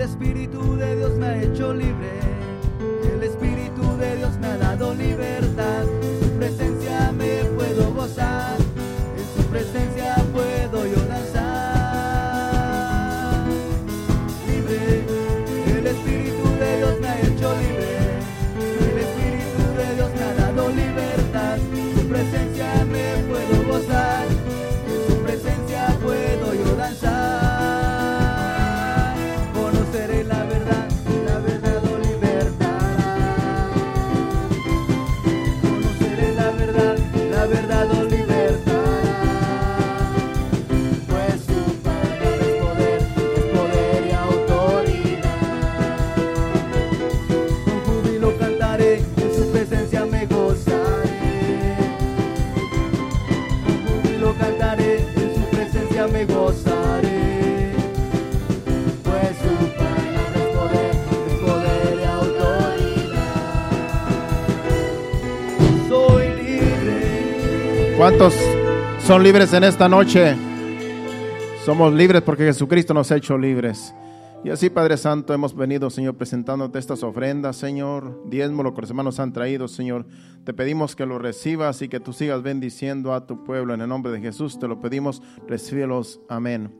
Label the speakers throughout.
Speaker 1: El Espíritu de Dios me ha hecho libre. Pues. Soy libre.
Speaker 2: ¿Cuántos son libres en esta noche? Somos libres porque Jesucristo nos ha hecho libres. Y así, Padre Santo, hemos venido, Señor, presentándote estas ofrendas, Señor, diezmo, lo que los hermanos han traído, Señor. Te pedimos que lo recibas y que tú sigas bendiciendo a tu pueblo en el nombre de Jesús. Te lo pedimos, recíbelos. Amén.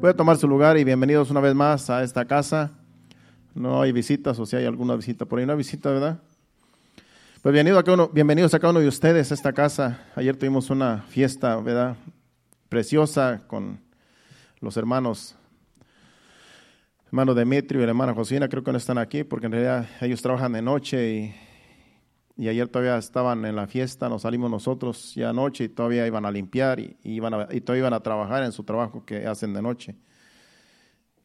Speaker 2: Puede tomar su lugar y bienvenidos una vez más a esta casa. No hay visitas, o si hay alguna visita por ahí, hay visita, ¿verdad? Pues bienvenido a cada uno- bienvenidos a cada uno de ustedes a esta casa. Ayer tuvimos una fiesta, ¿verdad? Preciosa con los hermanos, hermano Demetrio y la hermana Josina, creo que no están aquí porque en realidad ellos trabajan de noche y, y ayer todavía estaban en la fiesta, nos salimos nosotros ya anoche y todavía iban a limpiar y, iban a, y todavía iban a trabajar en su trabajo que hacen de noche.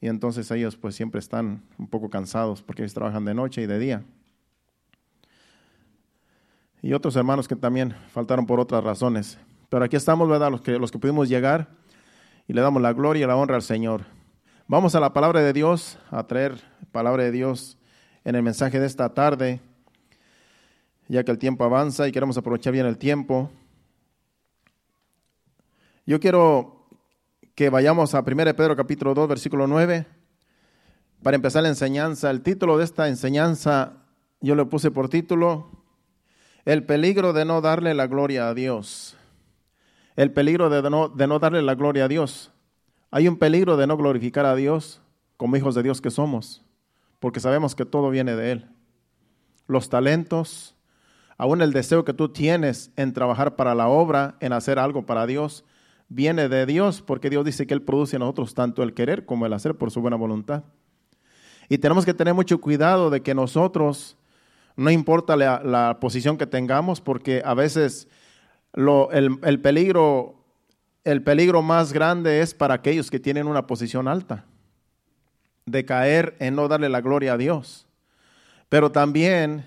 Speaker 2: Y entonces ellos pues siempre están un poco cansados porque ellos trabajan de noche y de día. Y otros hermanos que también faltaron por otras razones. Pero aquí estamos, ¿verdad? Los que, los que pudimos llegar y le damos la gloria y la honra al Señor. Vamos a la palabra de Dios, a traer palabra de Dios en el mensaje de esta tarde, ya que el tiempo avanza y queremos aprovechar bien el tiempo. Yo quiero que vayamos a 1 Pedro capítulo 2, versículo 9, para empezar la enseñanza. El título de esta enseñanza yo le puse por título, El peligro de no darle la gloria a Dios. El peligro de no, de no darle la gloria a Dios. Hay un peligro de no glorificar a Dios como hijos de Dios que somos, porque sabemos que todo viene de Él. Los talentos, aún el deseo que tú tienes en trabajar para la obra, en hacer algo para Dios, viene de Dios, porque Dios dice que Él produce en nosotros tanto el querer como el hacer por su buena voluntad. Y tenemos que tener mucho cuidado de que nosotros, no importa la, posición que tengamos, porque a veces lo, el peligro el peligro más grande es para aquellos que tienen una posición alta, de caer en no darle la gloria a Dios. Pero también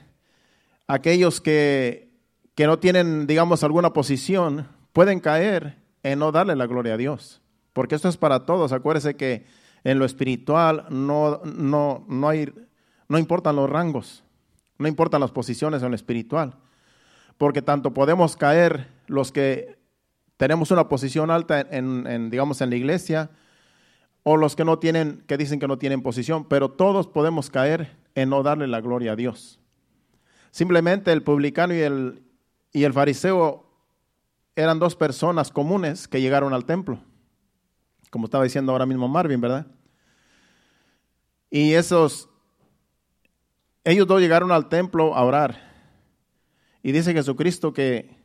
Speaker 2: aquellos que, que no tienen, digamos, alguna posición, pueden caer en no darle la gloria a Dios. Porque esto es para todos. Acuérdese que en lo espiritual no, no, no, hay, no importan los rangos, no importan las posiciones en lo espiritual. Porque tanto podemos caer los que tenemos una posición alta en, digamos, en la iglesia, o los que no tienen, que dicen que no tienen posición, pero todos podemos caer en no darle la gloria a Dios. Simplemente el publicano y el, y el fariseo eran dos personas comunes que llegaron al templo, como estaba diciendo ahora mismo Marvin, ¿verdad? Y esos, ellos dos llegaron al templo a orar. Y dice Jesucristo que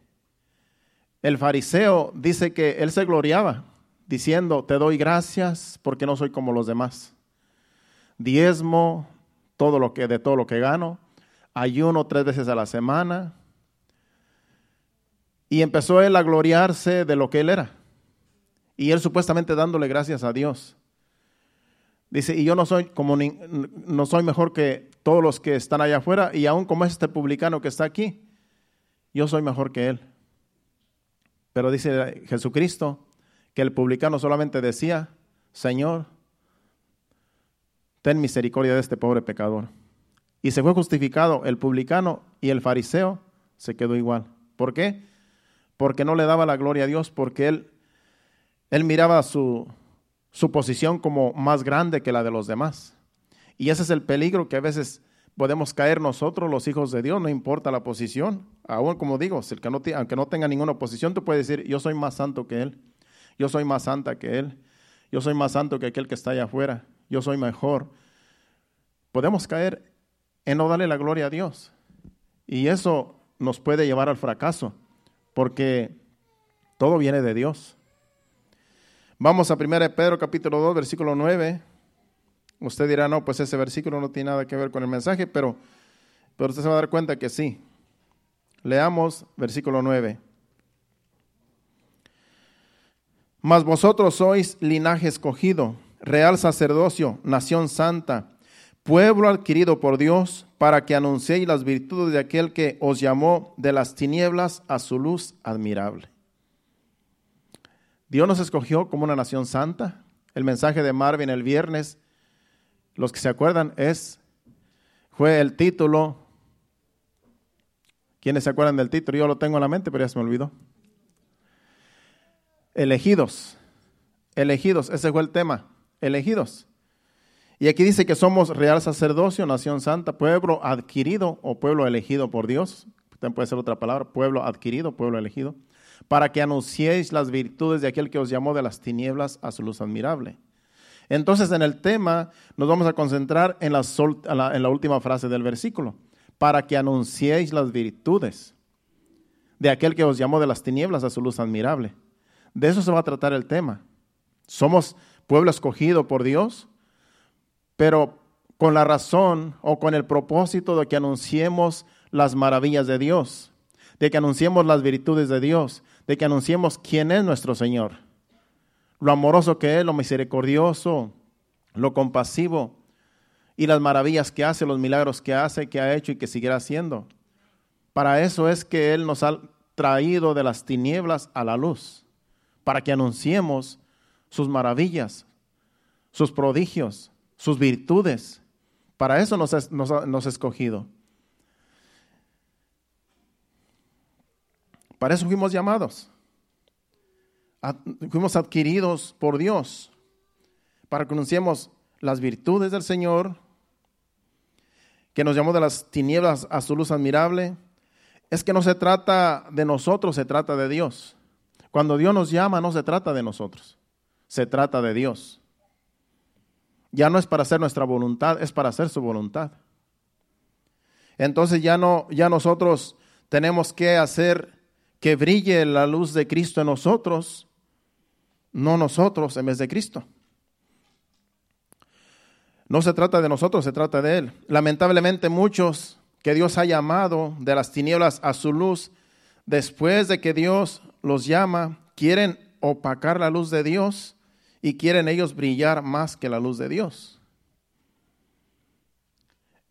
Speaker 2: el fariseo dice que él se gloriaba diciendo, te doy gracias porque no soy como los demás. Diezmo de todo lo que gano, ayuno tres veces a la semana. Y empezó él a gloriarse de lo que él era. Y él supuestamente dándole gracias a Dios. Dice, y yo no soy como ni, no soy mejor que todos los que están allá afuera, y aún como este publicano que está aquí, yo soy mejor que él. Pero dice Jesucristo que el publicano solamente decía, Señor, ten misericordia de este pobre pecador. Y se fue justificado el publicano y el fariseo se quedó igual. ¿Por qué? Porque no le daba la gloria a Dios, porque él, él miraba su, su posición como más grande que la de los demás. Y ese es el peligro que a veces podemos caer nosotros, los hijos de Dios, no importa la posición. Aún como digo, el que no, aunque no tenga ninguna posición, tú puedes decir, yo soy más santo que Él, yo soy más santa que Él, yo soy más santo que aquel que está allá afuera, yo soy mejor. Podemos caer en no darle la gloria a Dios. Y eso nos puede llevar al fracaso, porque todo viene de Dios. Vamos a 1 Pedro capítulo 2, versículo 9. Usted dirá, no, pues ese versículo no tiene nada que ver con el mensaje, pero, pero usted se va a dar cuenta que sí. Leamos versículo 9. Mas vosotros sois linaje escogido, real sacerdocio, nación santa, pueblo adquirido por Dios, para que anunciéis las virtudes de aquel que os llamó de las tinieblas a su luz admirable. Dios nos escogió como una nación santa. El mensaje de Marvin el viernes los que se acuerdan, es, fue el título. ¿Quiénes se acuerdan del título? Yo lo tengo en la mente, pero ya se me olvidó. Elegidos. Elegidos, ese fue el tema. Elegidos. Y aquí dice que somos real sacerdocio, nación santa, pueblo adquirido o pueblo elegido por Dios. También puede ser otra palabra, pueblo adquirido, pueblo elegido, para que anunciéis las virtudes de aquel que os llamó de las tinieblas a su luz admirable. Entonces en el tema nos vamos a concentrar en la, última frase del versículo, para que anunciéis las virtudes de aquel que os llamó de las tinieblas a su luz admirable. De eso se va a tratar el tema. Somos pueblo escogido por Dios, pero con la razón o con el propósito de que anunciemos las maravillas de Dios, de que anunciemos las virtudes de Dios, de que anunciemos quién es nuestro Señor lo amoroso que es, lo misericordioso, lo compasivo y las maravillas que hace, los milagros que hace, que ha hecho y que seguirá haciendo. Para eso es que Él nos ha traído de las tinieblas a la luz, para que anunciemos sus maravillas, sus prodigios, sus virtudes. Para eso nos, ha escogido. Para eso fuimos llamados fuimos adquiridos por Dios para que anunciemos las virtudes del Señor, que nos llamó de las tinieblas a su luz admirable, es que no se trata de nosotros, se trata de Dios. Cuando Dios nos llama, no se trata de nosotros, se trata de Dios. Ya no es para hacer nuestra voluntad, es para hacer su voluntad. Entonces ya no, ya nosotros tenemos que hacer que brille la luz de Cristo en nosotros no nosotros en vez de Cristo. No se trata de nosotros, se trata de Él. Lamentablemente muchos que Dios ha llamado de las tinieblas a su luz, después de que Dios los llama, quieren opacar la luz de Dios y quieren ellos brillar más que la luz de Dios.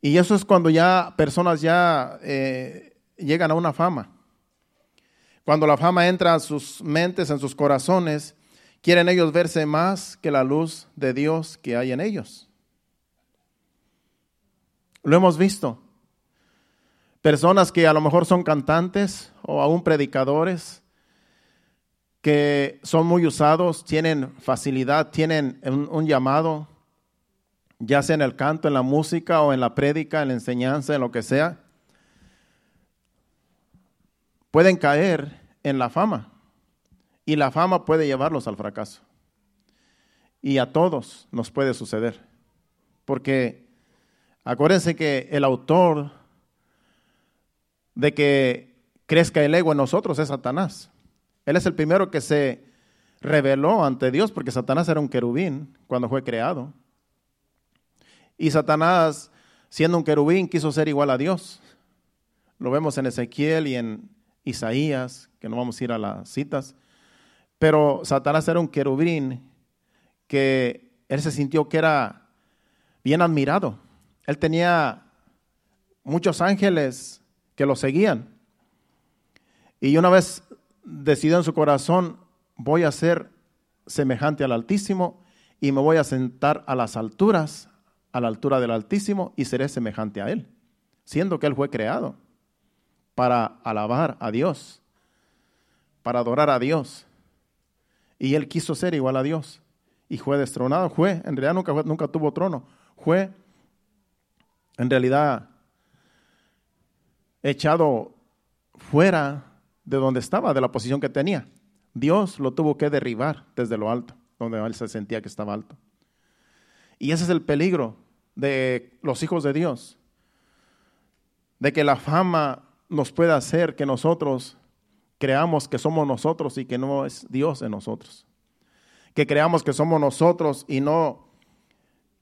Speaker 2: Y eso es cuando ya personas ya eh, llegan a una fama. Cuando la fama entra a sus mentes, en sus corazones, Quieren ellos verse más que la luz de Dios que hay en ellos. Lo hemos visto. Personas que a lo mejor son cantantes o aún predicadores, que son muy usados, tienen facilidad, tienen un, llamado, ya sea en el canto, en la música o en la prédica, en la enseñanza, en lo que sea, pueden caer en la fama. Y la fama puede llevarlos al fracaso. Y a todos nos puede suceder. Porque acuérdense que el autor de que crezca el ego en nosotros es Satanás. Él es el primero que se reveló ante Dios porque Satanás era un querubín cuando fue creado. Y Satanás, siendo un querubín, quiso ser igual a Dios. Lo vemos en Ezequiel y en Isaías, que no vamos a ir a las citas. Pero Satanás era un querubín que él se sintió que era bien admirado. Él tenía muchos ángeles que lo seguían. Y una vez decidió en su corazón, voy a ser semejante al Altísimo y me voy a sentar a las alturas, a la altura del Altísimo y seré semejante a Él, siendo que Él fue creado para alabar a Dios, para adorar a Dios. Y él quiso ser igual a Dios. Y fue destronado. Fue, en realidad nunca, nunca tuvo trono. Fue en realidad echado fuera de donde estaba, de la posición que tenía. Dios lo tuvo que derribar desde lo alto, donde él se sentía que estaba alto. Y ese es el peligro de los hijos de Dios, de que la fama nos pueda hacer que nosotros creamos que somos nosotros y que no es Dios en nosotros. Que creamos que somos nosotros y no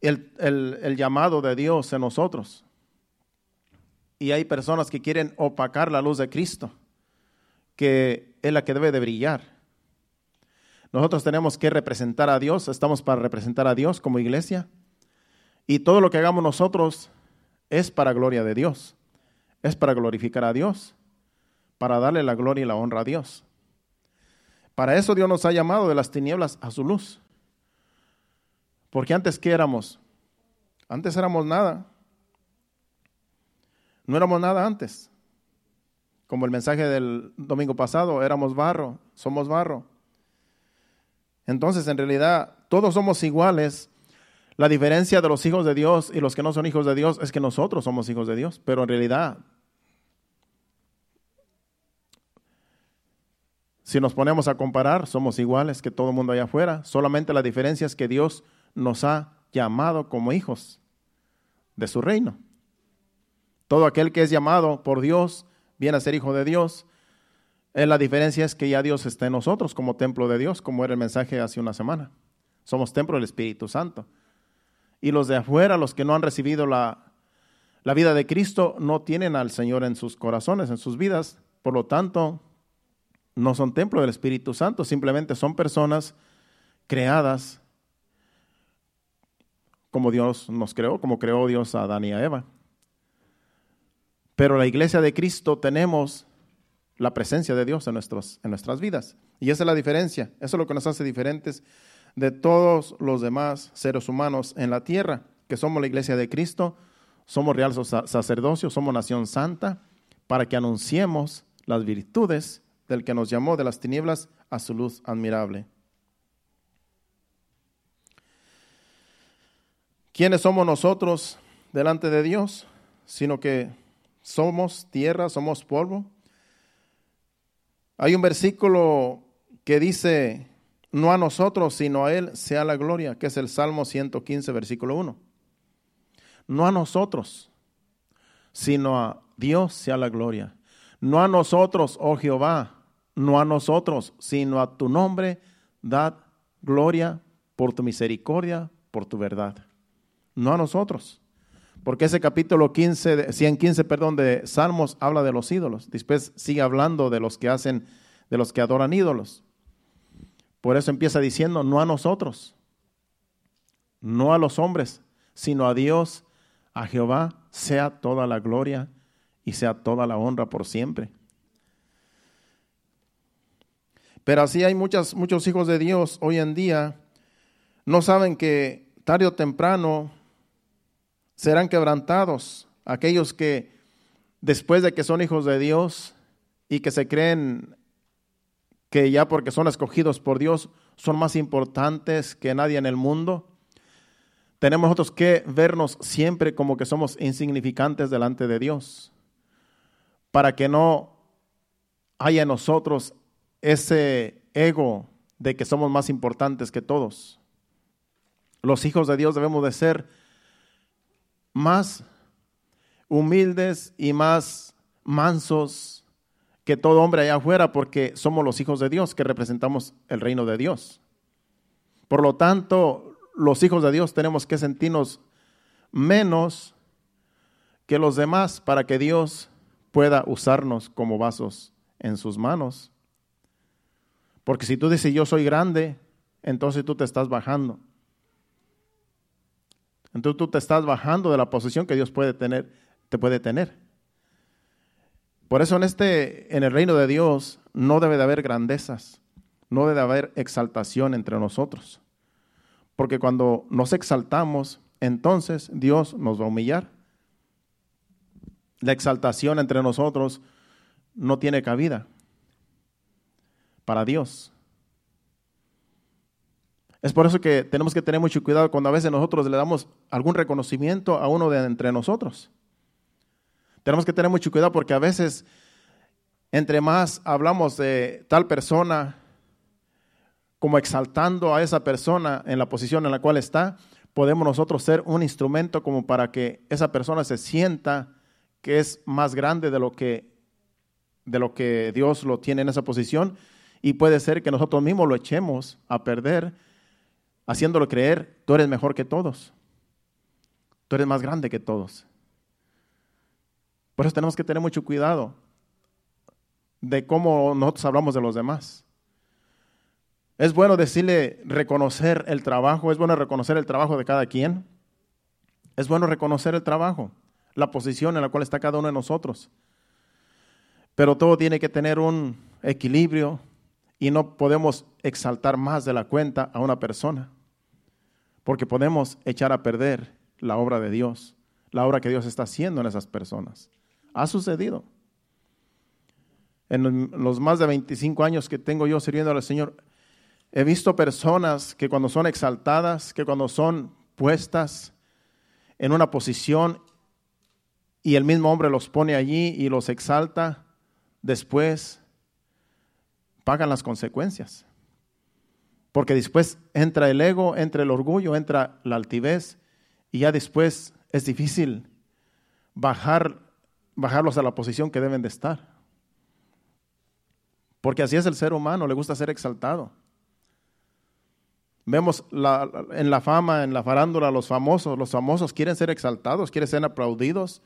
Speaker 2: el, el llamado de Dios en nosotros. Y hay personas que quieren opacar la luz de Cristo, que es la que debe de brillar. Nosotros tenemos que representar a Dios, estamos para representar a Dios como iglesia. Y todo lo que hagamos nosotros es para gloria de Dios, es para glorificar a Dios, para darle la gloria y la honra a Dios. Para eso Dios nos ha llamado de las tinieblas a su luz. Porque antes, ¿qué éramos? Antes éramos nada. No éramos nada antes. Como el mensaje del domingo pasado, éramos barro, somos barro. Entonces, en realidad, todos somos iguales. La diferencia de los hijos de Dios y los que no son hijos de Dios es que nosotros somos hijos de Dios, pero en realidad, si nos ponemos a comparar, somos iguales que todo el mundo allá afuera. Solamente la diferencia es que Dios nos ha llamado como hijos de su reino. Todo aquel que es llamado por Dios viene a ser hijo de Dios. Eh, la diferencia es que ya Dios está en nosotros como templo de Dios, como era el mensaje hace una semana. Somos templo del Espíritu Santo. Y los de afuera, los que no han recibido la, la vida de Cristo, no tienen al Señor en sus corazones, en sus vidas. Por lo tanto, no son templo del Espíritu Santo, simplemente son personas creadas como Dios nos creó, como creó Dios a Adán y a Eva. Pero la iglesia de Cristo tenemos la presencia de Dios en, nuestros, en nuestras vidas. Y esa es la diferencia. Eso es lo que nos hace diferentes de todos los demás seres humanos en la tierra, que somos la iglesia de Cristo, somos real sacerdocio, somos nación santa, para que anunciemos las virtudes del que nos llamó de las tinieblas a su luz admirable. ¿Quiénes somos nosotros delante de Dios? Sino que somos tierra, somos polvo. Hay un versículo que dice, no a nosotros, sino a Él sea la gloria, que es el Salmo 115, versículo 1. No a nosotros, sino a Dios sea la gloria. No a nosotros, oh Jehová, no a nosotros, sino a tu nombre, dad gloria por tu misericordia, por tu verdad. No a nosotros. Porque ese capítulo 15, 115, perdón, de Salmos habla de los ídolos. Después sigue hablando de los que hacen, de los que adoran ídolos. Por eso empieza diciendo, no a nosotros, no a los hombres, sino a Dios, a Jehová, sea toda la gloria y sea toda la honra por siempre. Pero así hay muchos hijos de Dios hoy en día, no saben que tarde o temprano serán quebrantados aquellos que después de que son hijos de Dios y que se creen que ya porque son escogidos por Dios son más importantes que nadie en el mundo. Tenemos nosotros que vernos siempre como que somos insignificantes delante de Dios, para que no haya en nosotros ese ego de que somos más importantes que todos. Los hijos de Dios debemos de ser más humildes y más mansos que todo hombre allá afuera porque somos los hijos de Dios que representamos el reino de Dios. Por lo tanto, los hijos de Dios tenemos que sentirnos menos que los demás para que Dios pueda usarnos como vasos en sus manos. Porque si tú dices yo soy grande, entonces tú te estás bajando. Entonces tú te estás bajando de la posición que Dios puede tener, te puede tener. Por eso en este, en el reino de Dios, no debe de haber grandezas, no debe de haber exaltación entre nosotros. Porque cuando nos exaltamos, entonces Dios nos va a humillar. La exaltación entre nosotros no tiene cabida para Dios. Es por eso que tenemos que tener mucho cuidado cuando a veces nosotros le damos algún reconocimiento a uno de entre nosotros. Tenemos que tener mucho cuidado porque a veces entre más hablamos de tal persona como exaltando a esa persona en la posición en la cual está, podemos nosotros ser un instrumento como para que esa persona se sienta que es más grande de lo que, de lo que Dios lo tiene en esa posición y puede ser que nosotros mismos lo echemos a perder haciéndolo creer, tú eres mejor que todos, tú eres más grande que todos. Por eso tenemos que tener mucho cuidado de cómo nosotros hablamos de los demás. Es bueno decirle, reconocer el trabajo, es bueno reconocer el trabajo de cada quien. Es bueno reconocer el trabajo, la posición en la cual está cada uno de nosotros. Pero todo tiene que tener un equilibrio y no podemos exaltar más de la cuenta a una persona, porque podemos echar a perder la obra de Dios, la obra que Dios está haciendo en esas personas. Ha sucedido. En los más de 25 años que tengo yo sirviendo al Señor, He visto personas que cuando son exaltadas, que cuando son puestas en una posición y el mismo hombre los pone allí y los exalta, después pagan las consecuencias. Porque después entra el ego, entra el orgullo, entra la altivez y ya después es difícil bajar, bajarlos a la posición que deben de estar. Porque así es el ser humano, le gusta ser exaltado. Vemos en la fama, en la farándula, los famosos. Los famosos quieren ser exaltados, quieren ser aplaudidos.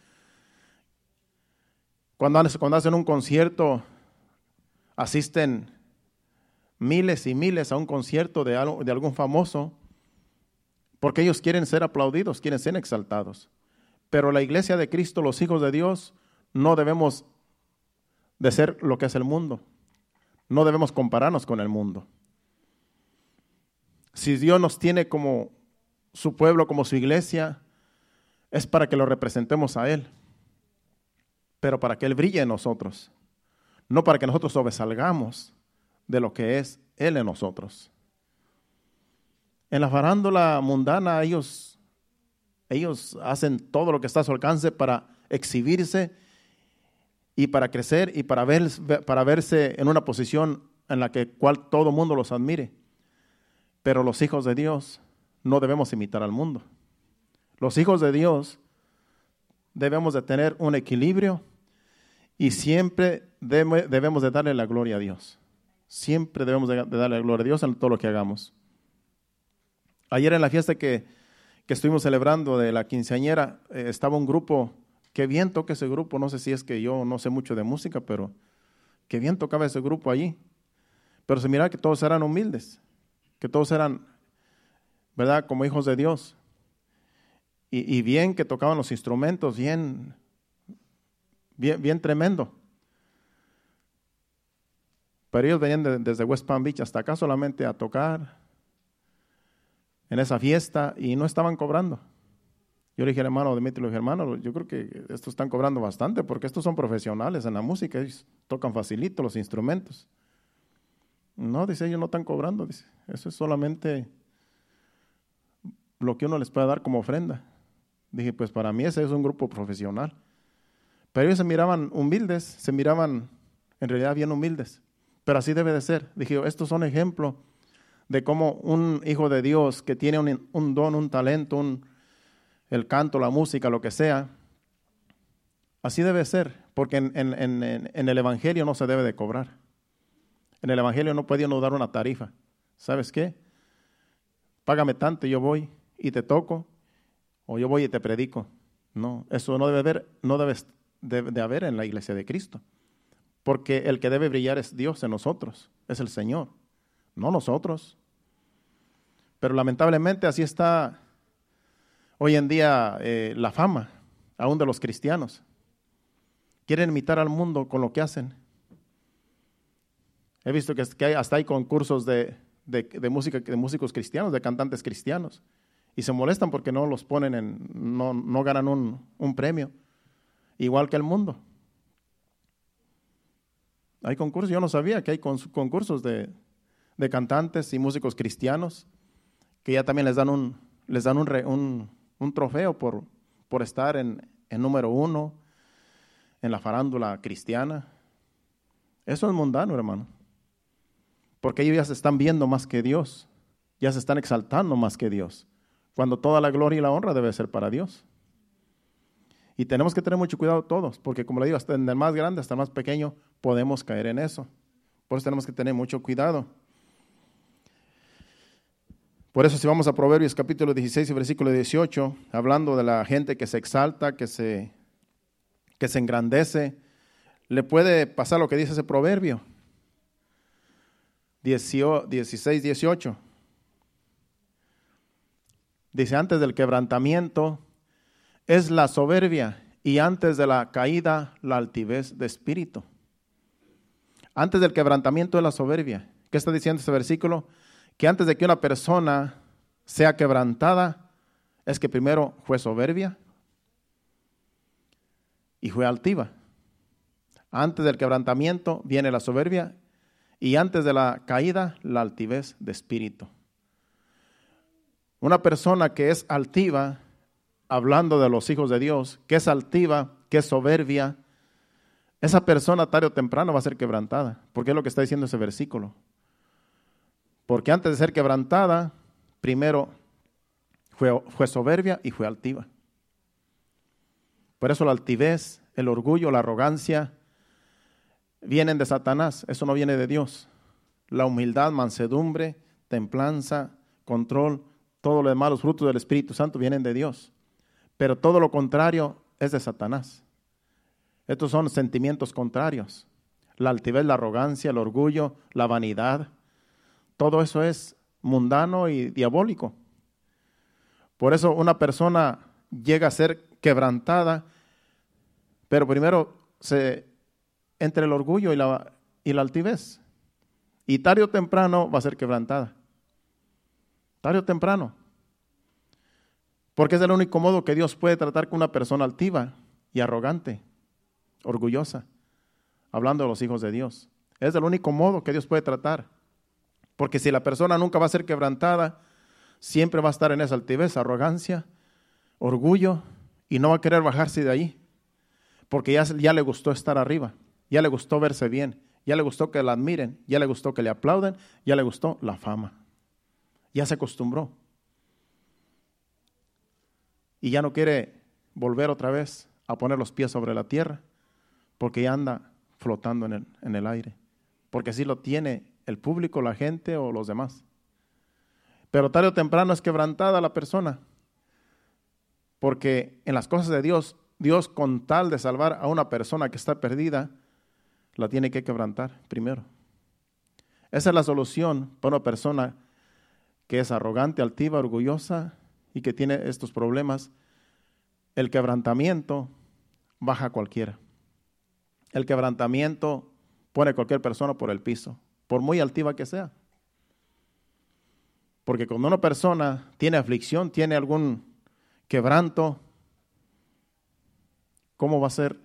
Speaker 2: Cuando, cuando hacen un concierto, asisten miles y miles a un concierto de, de algún famoso, porque ellos quieren ser aplaudidos, quieren ser exaltados. Pero la iglesia de Cristo, los hijos de Dios, no debemos de ser lo que es el mundo. No debemos compararnos con el mundo. Si Dios nos tiene como su pueblo, como su iglesia, es para que lo representemos a Él, pero para que Él brille en nosotros, no para que nosotros sobresalgamos de lo que es Él en nosotros. En la farándula mundana ellos, ellos hacen todo lo que está a su alcance para exhibirse y para crecer y para, ver, para verse en una posición en la que cual todo mundo los admire. Pero los hijos de Dios no debemos imitar al mundo. Los hijos de Dios debemos de tener un equilibrio y siempre debemos de darle la gloria a Dios. Siempre debemos de darle la gloria a Dios en todo lo que hagamos. Ayer en la fiesta que, estuvimos celebrando de la quinceañera, eh, estaba un grupo, que bien toca ese grupo, no sé si es que yo no sé mucho de música, pero que bien tocaba ese grupo allí. Pero se mira que todos eran humildes que todos eran, ¿verdad?, como hijos de Dios. Y, bien que tocaban los instrumentos, bien, bien, bien tremendo. Pero ellos venían desde West Palm Beach hasta acá solamente a tocar en esa fiesta y no estaban cobrando. Yo le dije hermano Dimitri, le dije, hermano, yo creo que estos están cobrando bastante porque estos son profesionales en la música, ellos tocan facilito los instrumentos. No, dice, ellos no están cobrando, dice. Eso es solamente lo que uno les puede dar como ofrenda. Dije, pues para mí ese es un grupo profesional. Pero ellos se miraban humildes, se miraban en realidad bien humildes. Pero así debe de ser. Dije, estos son ejemplos de cómo un hijo de Dios que tiene un, don, un talento, un, el canto, la música, lo que sea, así debe ser, porque en, el Evangelio no se debe de cobrar. En el Evangelio no puede uno dar una tarifa. ¿Sabes qué? Págame tanto yo voy y te toco, o yo voy y te predico. No, eso no debe haber, no debe de, haber en la iglesia de Cristo. Porque el que debe brillar es Dios en nosotros, es el Señor, no nosotros. Pero lamentablemente así está hoy en día eh, la fama, aún de los cristianos. Quieren imitar al mundo con lo que hacen He visto que, hay, hasta hay concursos de, música, de músicos cristianos, de cantantes cristianos, y se molestan porque no los ponen en, no, no ganan un, premio, igual que el mundo. Hay concursos, yo no sabía que hay concursos de, de cantantes y músicos cristianos, que ya también les dan un, les dan un, un trofeo por, por estar en, en número uno en la farándula cristiana. Eso es mundano, hermano. Porque ellos ya se están viendo más que Dios, ya se están exaltando más que Dios, cuando toda la gloria y la honra debe ser para Dios. Y tenemos que tener mucho cuidado todos, porque como le digo, hasta el más grande hasta el más pequeño podemos caer en eso. Por eso tenemos que tener mucho cuidado. Por eso si vamos a Proverbios capítulo 16 y versículo 18, hablando de la gente que se exalta, que se, que se engrandece, le puede pasar lo que dice ese proverbio. 18 16, 18. Dice, antes del quebrantamiento es la soberbia y antes de la caída la altivez de espíritu. Antes del quebrantamiento es la soberbia. ¿Qué está diciendo este versículo? Que antes de que una persona sea quebrantada, es que primero fue soberbia y fue altiva. Antes del quebrantamiento viene la soberbia y antes de la caída la altivez de espíritu. Una persona que es altiva, hablando de los hijos de Dios, que es altiva, que es soberbia, esa persona tarde o temprano va a ser quebrantada, porque es lo que está diciendo ese versículo. Porque antes de ser quebrantada, primero fue, fue soberbia y fue altiva. Por eso la altivez, el orgullo, la arrogancia, vienen de Satanás, eso no viene de Dios. La humildad, mansedumbre, templanza, control, todo lo demás, los frutos del Espíritu Santo vienen de Dios. Pero todo lo contrario es de Satanás. Estos son sentimientos contrarios. La altivez, la arrogancia, el orgullo, la vanidad. Todo eso es mundano y diabólico. Por eso una persona llega a ser quebrantada, pero primero se entre el orgullo y la, y la altivez. Y tarde o temprano va a ser quebrantada. Tarde o temprano. Porque es el único modo que Dios puede tratar con una persona altiva y arrogante, orgullosa, hablando de los hijos de Dios. Es el único modo que Dios puede tratar. Porque si la persona nunca va a ser quebrantada, siempre va a estar en esa altivez, arrogancia, orgullo, y no va a querer bajarse de ahí. Porque ya, ya le gustó estar arriba, ya le gustó verse bien, ya le gustó que la admiren, ya le gustó que le aplauden, ya le gustó la fama. Ya se acostumbró. Y ya no quiere volver otra vez a poner los pies sobre la tierra, porque ya anda flotando en el, en el aire. Porque así lo tiene el público, la gente o los demás. Pero tarde o temprano es quebrantada la persona. Porque en las cosas de Dios, Dios con tal de salvar a una persona que está perdida, la tiene que quebrantar primero. Esa es la solución para una persona que es arrogante, altiva, orgullosa y que tiene estos problemas. El quebrantamiento baja a cualquiera. El quebrantamiento pone a cualquier persona por el piso, por muy altiva que sea. Porque cuando una persona tiene aflicción, tiene algún quebranto, ¿cómo va a ser?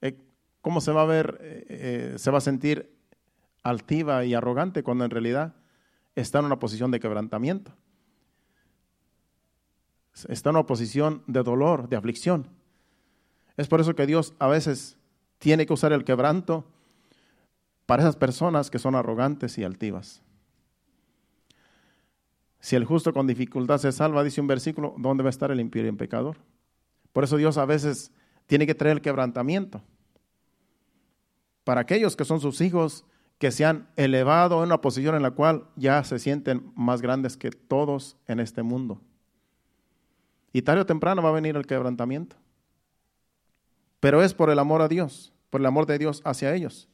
Speaker 2: Eh, ¿Cómo se va a ver? eh, eh, se va a sentir altiva y arrogante cuando en realidad está en una posición de quebrantamiento. Está en una posición de dolor, de aflicción. Es por eso que Dios a veces tiene que usar el quebranto para esas personas que son arrogantes y altivas. Si el justo con dificultad se salva, dice un versículo, ¿dónde va a estar el impío y el pecador? Por eso Dios a veces tiene que traer el quebrantamiento. Para aquellos que son sus hijos, que se han elevado en una posición en la cual ya se sienten más grandes que todos en este mundo. Y tarde o temprano va a venir el quebrantamiento. Pero es por el amor a Dios, por el amor de Dios hacia ellos.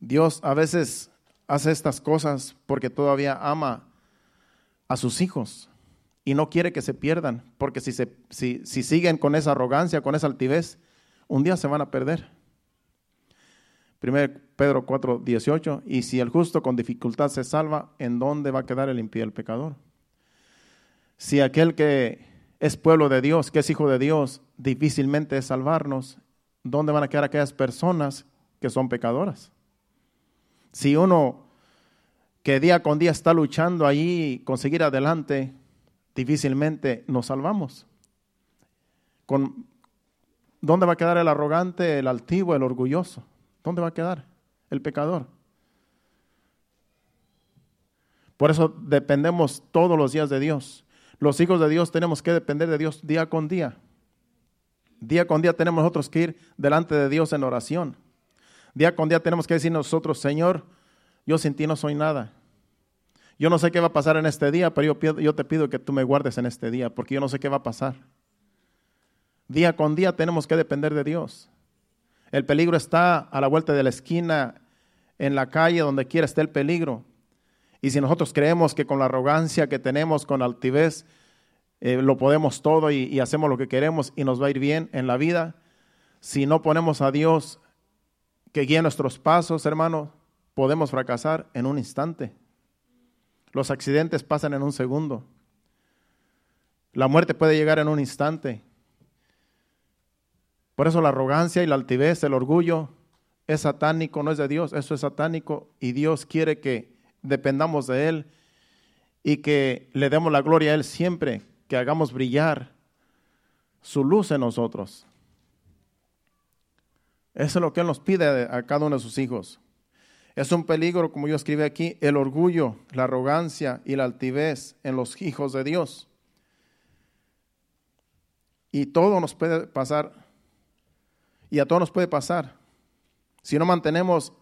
Speaker 2: Dios a veces hace estas cosas porque todavía ama a sus hijos y no quiere que se pierdan, porque si, se, si, si siguen con esa arrogancia, con esa altivez, un día se van a perder. 1 Pedro 4, 18, y si el justo con dificultad se salva, ¿en dónde va a quedar el impío el pecador? Si aquel que es pueblo de Dios, que es hijo de Dios, difícilmente es salvarnos, ¿dónde van a quedar aquellas personas que son pecadoras? Si uno que día con día está luchando ahí conseguir adelante, difícilmente nos salvamos. ¿Dónde va a quedar el arrogante, el altivo, el orgulloso? ¿Dónde va a quedar el pecador? Por eso dependemos todos los días de Dios. Los hijos de Dios tenemos que depender de Dios día con día. Día con día tenemos nosotros que ir delante de Dios en oración. Día con día tenemos que decir nosotros, Señor, yo sin ti no soy nada. Yo no sé qué va a pasar en este día, pero yo, yo te pido que tú me guardes en este día, porque yo no sé qué va a pasar. Día con día tenemos que depender de Dios. El peligro está a la vuelta de la esquina, en la calle, donde quiera esté el peligro. Y si nosotros creemos que con la arrogancia que tenemos, con altivez, eh, lo podemos todo y, y hacemos lo que queremos y nos va a ir bien en la vida, si no ponemos a Dios que guíe nuestros pasos, hermano, podemos fracasar en un instante. Los accidentes pasan en un segundo. La muerte puede llegar en un instante. Por eso la arrogancia y la altivez, el orgullo, es satánico, no es de Dios, eso es satánico y Dios quiere que dependamos de Él y que le demos la gloria a Él siempre, que hagamos brillar su luz en nosotros. Eso es lo que Él nos pide a cada uno de sus hijos. Es un peligro, como yo escribí aquí, el orgullo, la arrogancia y la altivez en los hijos de Dios. Y todo nos puede pasar, y a todos nos puede pasar. Si no mantenemos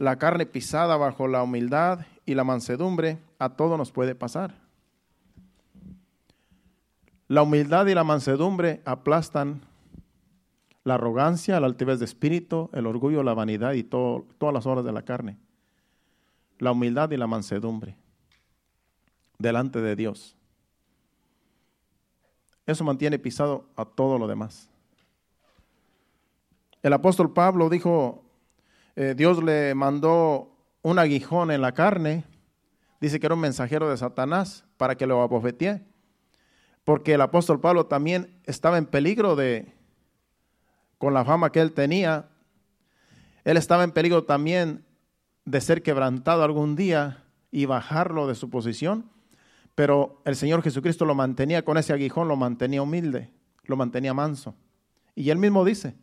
Speaker 2: la carne pisada bajo la humildad y la mansedumbre, a todo nos puede pasar. La humildad y la mansedumbre aplastan la arrogancia, la altivez de espíritu, el orgullo, la vanidad y todas las obras de la carne. La humildad y la mansedumbre delante de Dios. Eso mantiene pisado a todo lo demás. El apóstol Pablo dijo eh, Dios le mandó un aguijón en la carne, dice que era un mensajero de Satanás para que lo abofetee, porque el apóstol Pablo también estaba en peligro de, con la fama que él tenía, él estaba en peligro también de ser quebrantado algún día y bajarlo de su posición, pero el Señor Jesucristo lo mantenía con ese aguijón, lo mantenía humilde, lo mantenía manso. Y él mismo dice,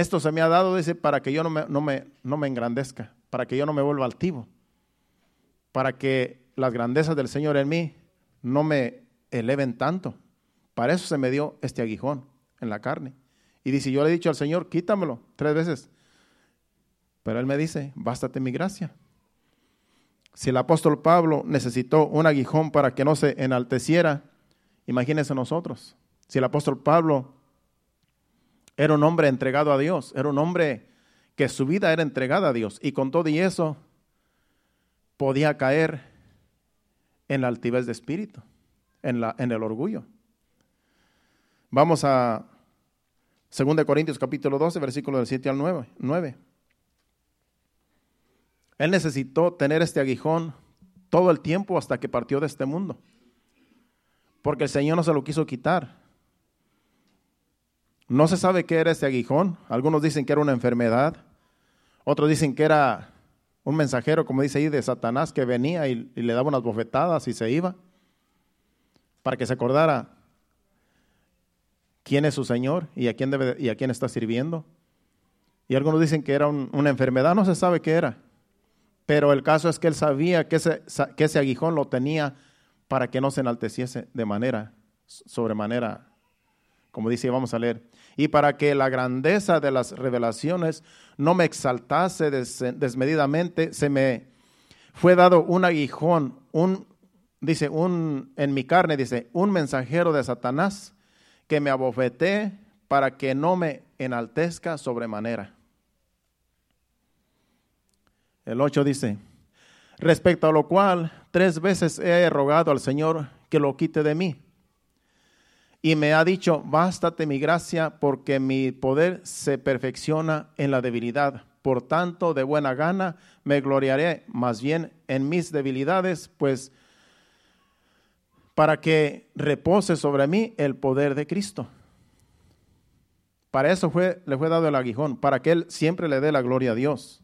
Speaker 2: esto se me ha dado, dice, para que yo no me, no me, no me engrandezca, para que yo no me vuelva altivo, para que las grandezas del Señor en mí no me eleven tanto. Para eso se me dio este aguijón en la carne. Y dice, yo le he dicho al Señor, quítamelo tres veces. Pero Él me dice, bástate mi gracia. Si el apóstol Pablo necesitó un aguijón para que no se enalteciera, imagínense nosotros. Si el apóstol Pablo era un hombre entregado a Dios, era un hombre que su vida era entregada a Dios. Y con todo y eso, podía caer en la altivez de espíritu, en, la, en el orgullo. Vamos a 2 Corintios capítulo 12, versículo del 7 al 9, 9. Él necesitó tener este aguijón todo el tiempo hasta que partió de este mundo. Porque el Señor no se lo quiso quitar. No se sabe qué era ese aguijón. Algunos dicen que era una enfermedad. Otros dicen que era un mensajero, como dice ahí, de Satanás que venía y, le daba unas bofetadas y se iba. Para que se acordara quién es su Señor y a quién, debe, y a quién está sirviendo. Y algunos dicen que era una enfermedad, no se sabe qué era. Pero el caso es que él sabía que ese, ese aguijón lo tenía para que no se enalteciese de manera, sobremanera como dice, vamos a leer, y para que la grandeza de las revelaciones no me exaltase desmedidamente, se me fue dado un aguijón, un, dice, un, en mi carne, dice, un mensajero de Satanás que me abofeté para que no me enaltezca sobremanera. El 8 dice, respecto a lo cual tres veces he rogado al Señor que lo quite de mí y me ha dicho, bástate mi gracia porque mi poder se perfecciona en la debilidad. Por tanto, de buena gana me gloriaré más bien en mis debilidades, pues para que repose sobre mí el poder de Cristo. Para eso fue, le fue dado el aguijón, para que Él siempre le dé la gloria a Dios.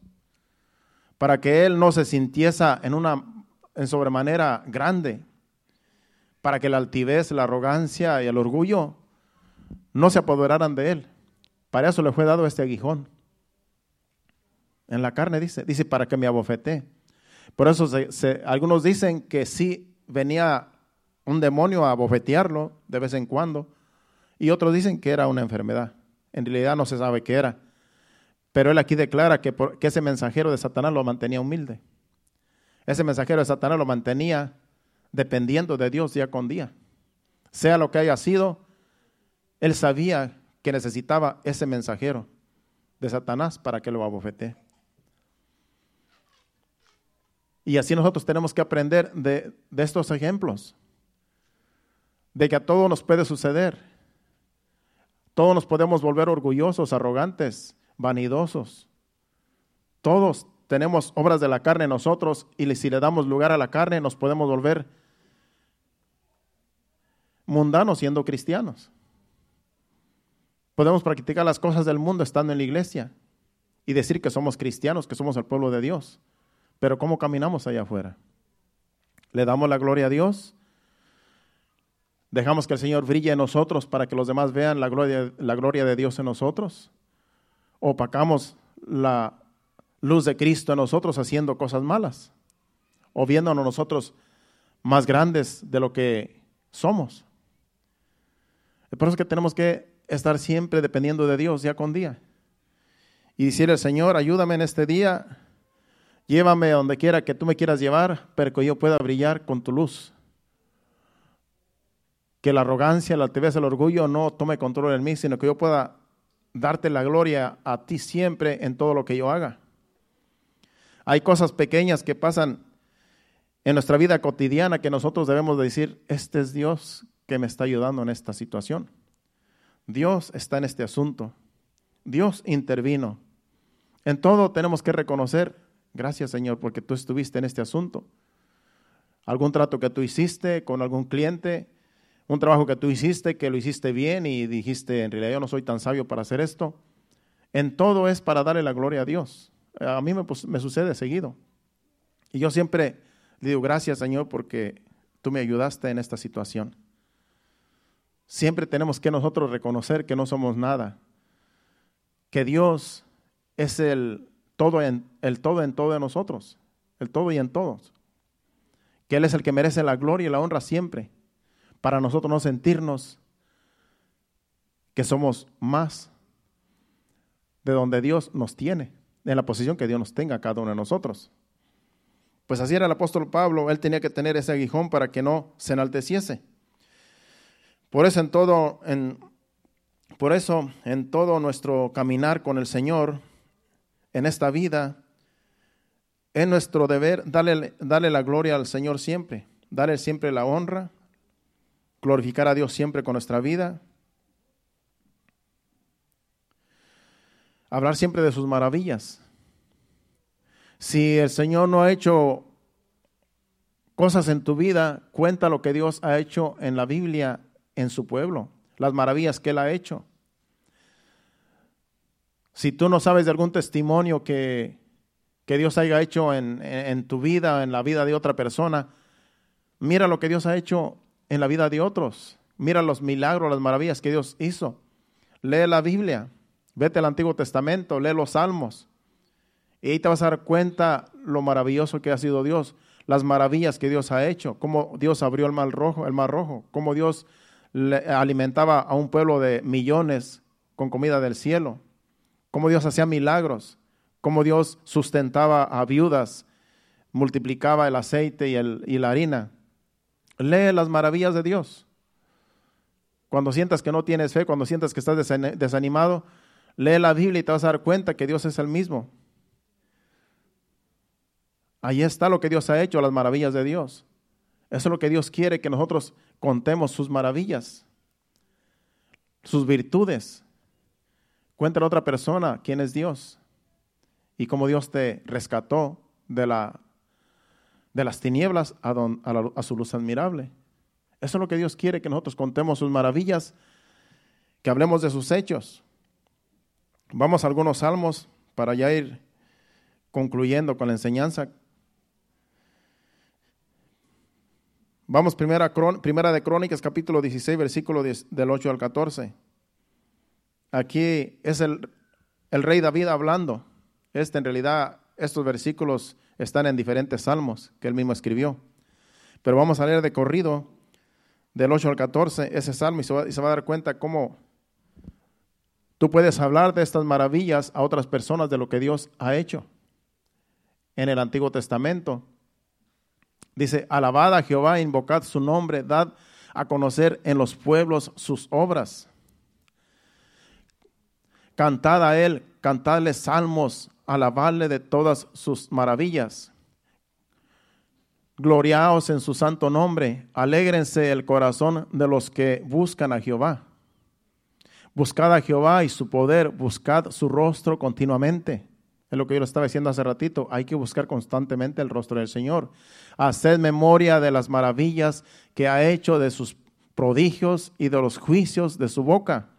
Speaker 2: para que él no se sintiese en una en sobremanera grande, para que la altivez, la arrogancia y el orgullo no se apoderaran de él. Para eso le fue dado este aguijón. En la carne dice, dice para que me abofete. Por eso algunos dicen que sí venía un demonio a abofetearlo de vez en cuando, y otros dicen que era una enfermedad. En realidad no se sabe qué era. Pero él aquí declara que, que ese mensajero de Satanás lo mantenía humilde. Ese mensajero de Satanás lo mantenía dependiendo de Dios día con día. Sea lo que haya sido, él sabía que necesitaba ese mensajero de Satanás para que lo abofete. Y así nosotros tenemos que aprender de, de estos ejemplos, de que a todo nos puede suceder. Todos nos podemos volver orgullosos, arrogantes, vanidosos. Todos tenemos obras de la carne nosotros y si le damos lugar a la carne nos podemos volver mundanos siendo cristianos. Podemos practicar las cosas del mundo estando en la iglesia y decir que somos cristianos, que somos el pueblo de Dios. Pero ¿cómo caminamos allá afuera? ¿Le damos la gloria a Dios? ¿Dejamos que el Señor brille en nosotros para que los demás vean la gloria, la gloria de Dios en nosotros? ¿Opacamos la luz de Cristo en nosotros haciendo cosas malas o viéndonos nosotros más grandes de lo que somos. Por eso es que tenemos que estar siempre dependiendo de Dios día con día y decirle, Señor, ayúdame en este día, llévame donde quiera que tú me quieras llevar, pero que yo pueda brillar con tu luz. Que la arrogancia, la altivez, el orgullo no tome control en mí, sino que yo pueda darte la gloria a ti siempre en todo lo que yo haga. Hay cosas pequeñas que pasan en nuestra vida cotidiana que nosotros debemos decir, este es Dios que me está ayudando en esta situación. Dios está en este asunto. Dios intervino. En todo tenemos que reconocer, gracias Señor, porque tú estuviste en este asunto. Algún trato que tú hiciste con algún cliente, un trabajo que tú hiciste, que lo hiciste bien y dijiste, en realidad yo no soy tan sabio para hacer esto. En todo es para darle la gloria a Dios. A mí me, sucede seguido. Y yo siempre le digo, gracias Señor porque tú me ayudaste en esta situación. Siempre tenemos que nosotros reconocer que no somos nada, que Dios es el todo en, el todo en todo de nosotros, el todo y en todos. Que Él es el que merece la gloria y la honra siempre, para nosotros no sentirnos que somos más de donde Dios nos tiene en la posición que Dios nos tenga cada uno de nosotros. Pues así era el apóstol Pablo, él tenía que tener ese aguijón para que no se enalteciese. Por eso en todo, en, por eso en todo nuestro caminar con el Señor, en esta vida, es nuestro deber darle, darle la gloria al Señor siempre, darle siempre la honra, glorificar a Dios siempre con nuestra vida, hablar siempre de sus maravillas. Si el Señor no ha hecho cosas en tu vida, cuenta lo que Dios ha hecho en la Biblia, en su pueblo, las maravillas que Él ha hecho. Si tú no sabes de algún testimonio que, que Dios haya hecho en, en tu vida, en la vida de otra persona, mira lo que Dios ha hecho en la vida de otros. Mira los milagros, las maravillas que Dios hizo. Lee la Biblia. Vete al Antiguo Testamento, lee los Salmos. Y ahí te vas a dar cuenta lo maravilloso que ha sido Dios, las maravillas que Dios ha hecho, cómo Dios abrió el mar rojo, el mar rojo, cómo Dios alimentaba a un pueblo de millones con comida del cielo, cómo Dios hacía milagros, cómo Dios sustentaba a viudas, multiplicaba el aceite y, el, y la harina. Lee las maravillas de Dios. Cuando sientas que no tienes fe, cuando sientas que estás desanimado, Lee la Biblia y te vas a dar cuenta que Dios es el mismo. Ahí está lo que Dios ha hecho, las maravillas de Dios. Eso es lo que Dios quiere, que nosotros contemos sus maravillas, sus virtudes. Cuéntale a otra persona quién es Dios y cómo Dios te rescató de, la, de las tinieblas a, a su luz admirable. Eso es lo que Dios quiere, que nosotros contemos sus maravillas, que hablemos de sus hechos. Vamos a algunos salmos para ya ir concluyendo con la enseñanza. Vamos primera, primera de Crónicas, capítulo 16, versículo del 8 al 14. Aquí es el, el rey David hablando. Este en realidad, estos versículos están en diferentes salmos que él mismo escribió. Pero vamos a leer de corrido del 8 al 14 ese salmo y se, va, y se va a dar cuenta cómo tú puedes hablar de estas maravillas a otras personas de lo que Dios ha hecho. En el Antiguo Testamento dice, alabad a Jehová, invocad su nombre, dad a conocer en los pueblos sus obras. Cantad a Él, cantadle salmos, alabadle de todas sus maravillas. Gloriaos en su santo nombre, alégrense el corazón de los que buscan a Jehová. Buscad a Jehová y su poder, buscad su rostro continuamente. Es lo que yo le estaba diciendo hace ratito, hay que buscar constantemente el rostro del Señor. Haced memoria de las maravillas que ha hecho, de sus prodigios y de los juicios de su boca.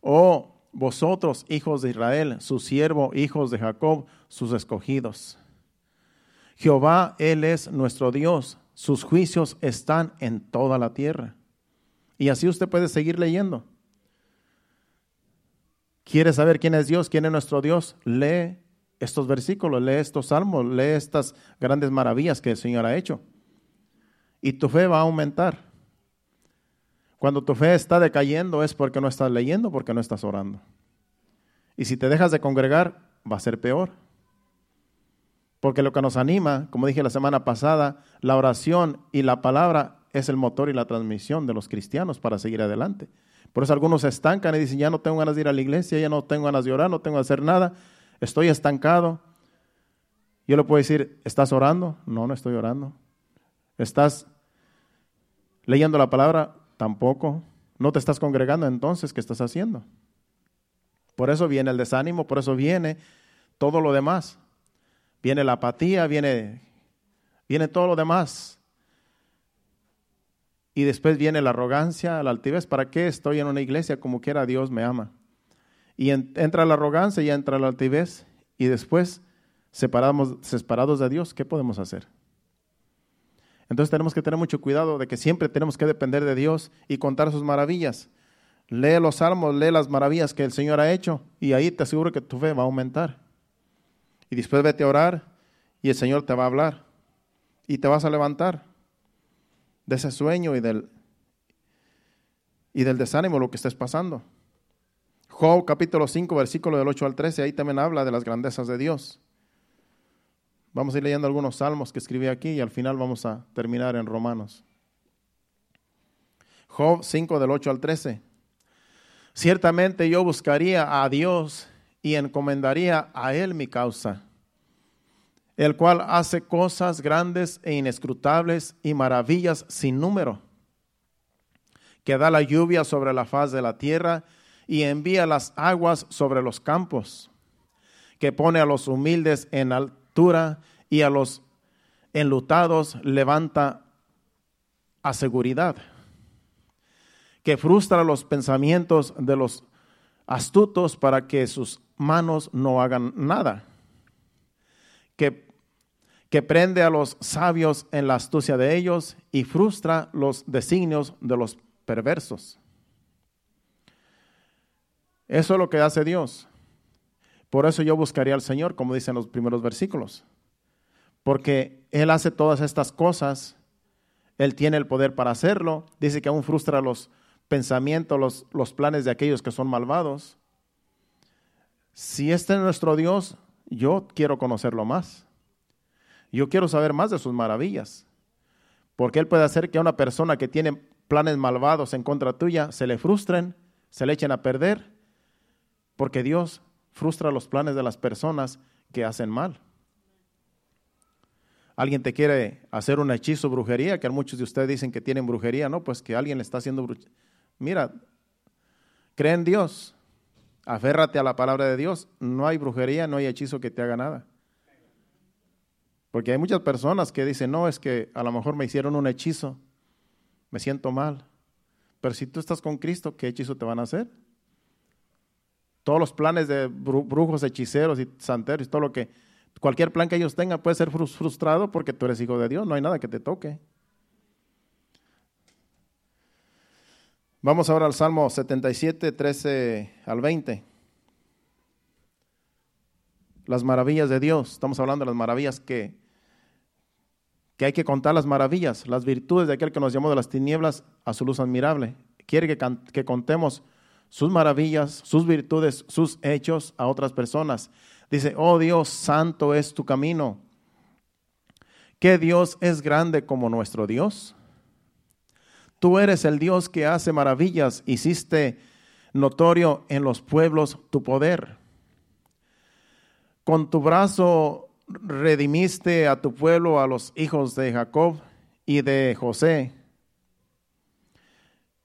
Speaker 2: Oh, vosotros, hijos de Israel, su siervo, hijos de Jacob, sus escogidos. Jehová, Él es nuestro Dios, sus juicios están en toda la tierra. Y así usted puede seguir leyendo. ¿Quiere saber quién es Dios, quién es nuestro Dios? Lee estos versículos, lee estos salmos, lee estas grandes maravillas que el Señor ha hecho. Y tu fe va a aumentar. Cuando tu fe está decayendo es porque no estás leyendo, porque no estás orando. Y si te dejas de congregar, va a ser peor. Porque lo que nos anima, como dije la semana pasada, la oración y la palabra es el motor y la transmisión de los cristianos para seguir adelante. Por eso algunos se estancan y dicen, ya no tengo ganas de ir a la iglesia, ya no tengo ganas de orar, no tengo que hacer nada, estoy estancado. Yo le puedo decir, ¿estás orando? No, no estoy orando. ¿Estás leyendo la palabra? Tampoco. No te estás congregando entonces, ¿qué estás haciendo? Por eso viene el desánimo, por eso viene todo lo demás. Viene la apatía, viene, viene todo lo demás. Y después viene la arrogancia, la altivez. ¿Para qué estoy en una iglesia como quiera Dios me ama? Y entra la arrogancia y entra la altivez. Y después, separamos, separados de Dios, ¿qué podemos hacer? Entonces tenemos que tener mucho cuidado de que siempre tenemos que depender de Dios y contar sus maravillas. Lee los salmos, lee las maravillas que el Señor ha hecho y ahí te aseguro que tu fe va a aumentar. Y después vete a orar y el Señor te va a hablar y te vas a levantar de ese sueño y del, y del desánimo, lo que estés pasando. Job capítulo 5, versículo del 8 al 13, ahí también habla de las grandezas de Dios. Vamos a ir leyendo algunos salmos que escribí aquí y al final vamos a terminar en Romanos. Job 5 del 8 al 13. Ciertamente yo buscaría a Dios y encomendaría a Él mi causa, el cual hace cosas grandes e inescrutables y maravillas sin número, que da la lluvia sobre la faz de la tierra y envía las aguas sobre los campos, que pone a los humildes en alto y a los enlutados levanta a seguridad, que frustra los pensamientos de los astutos para que sus manos no hagan nada, que, que prende a los sabios en la astucia de ellos y frustra los designios de los perversos. Eso es lo que hace Dios. Por eso yo buscaría al Señor, como dicen los primeros versículos. Porque Él hace todas estas cosas, Él tiene el poder para hacerlo. Dice que aún frustra los pensamientos, los, los planes de aquellos que son malvados. Si este es nuestro Dios, yo quiero conocerlo más. Yo quiero saber más de sus maravillas. Porque Él puede hacer que a una persona que tiene planes malvados en contra tuya se le frustren, se le echen a perder. Porque Dios frustra los planes de las personas que hacen mal. Alguien te quiere hacer un hechizo, brujería, que muchos de ustedes dicen que tienen brujería, ¿no? Pues que alguien le está haciendo brujería. Mira, cree en Dios, aférrate a la palabra de Dios. No hay brujería, no hay hechizo que te haga nada. Porque hay muchas personas que dicen, no, es que a lo mejor me hicieron un hechizo, me siento mal. Pero si tú estás con Cristo, ¿qué hechizo te van a hacer? Todos los planes de brujos, hechiceros y santeros, todo lo que, cualquier plan que ellos tengan puede ser frustrado porque tú eres hijo de Dios, no hay nada que te toque. Vamos ahora al Salmo 77, 13 al 20. Las maravillas de Dios. Estamos hablando de las maravillas que, que hay que contar las maravillas, las virtudes de aquel que nos llamó de las tinieblas a su luz admirable. Quiere que, que contemos sus maravillas, sus virtudes, sus hechos a otras personas. Dice, oh Dios, santo es tu camino. ¿Qué Dios es grande como nuestro Dios? Tú eres el Dios que hace maravillas, hiciste notorio en los pueblos tu poder. Con tu brazo redimiste a tu pueblo, a los hijos de Jacob y de José.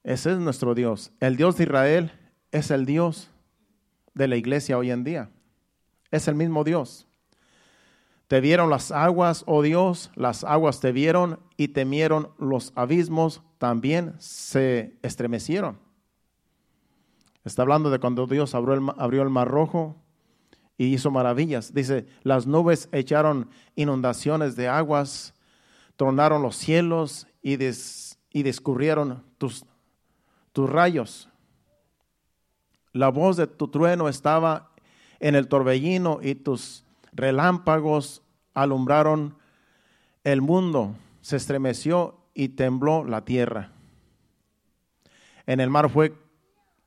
Speaker 2: Ese es nuestro Dios. El Dios de Israel es el Dios de la iglesia hoy en día. Es el mismo Dios. Te vieron las aguas, oh Dios, las aguas te vieron y temieron los abismos, también se estremecieron. Está hablando de cuando Dios abrió el, abrió el mar rojo y hizo maravillas. Dice, las nubes echaron inundaciones de aguas, tronaron los cielos y, des, y descubrieron tus, tus rayos. La voz de tu trueno estaba en el torbellino y tus relámpagos alumbraron el mundo, se estremeció y tembló la tierra. En el mar fue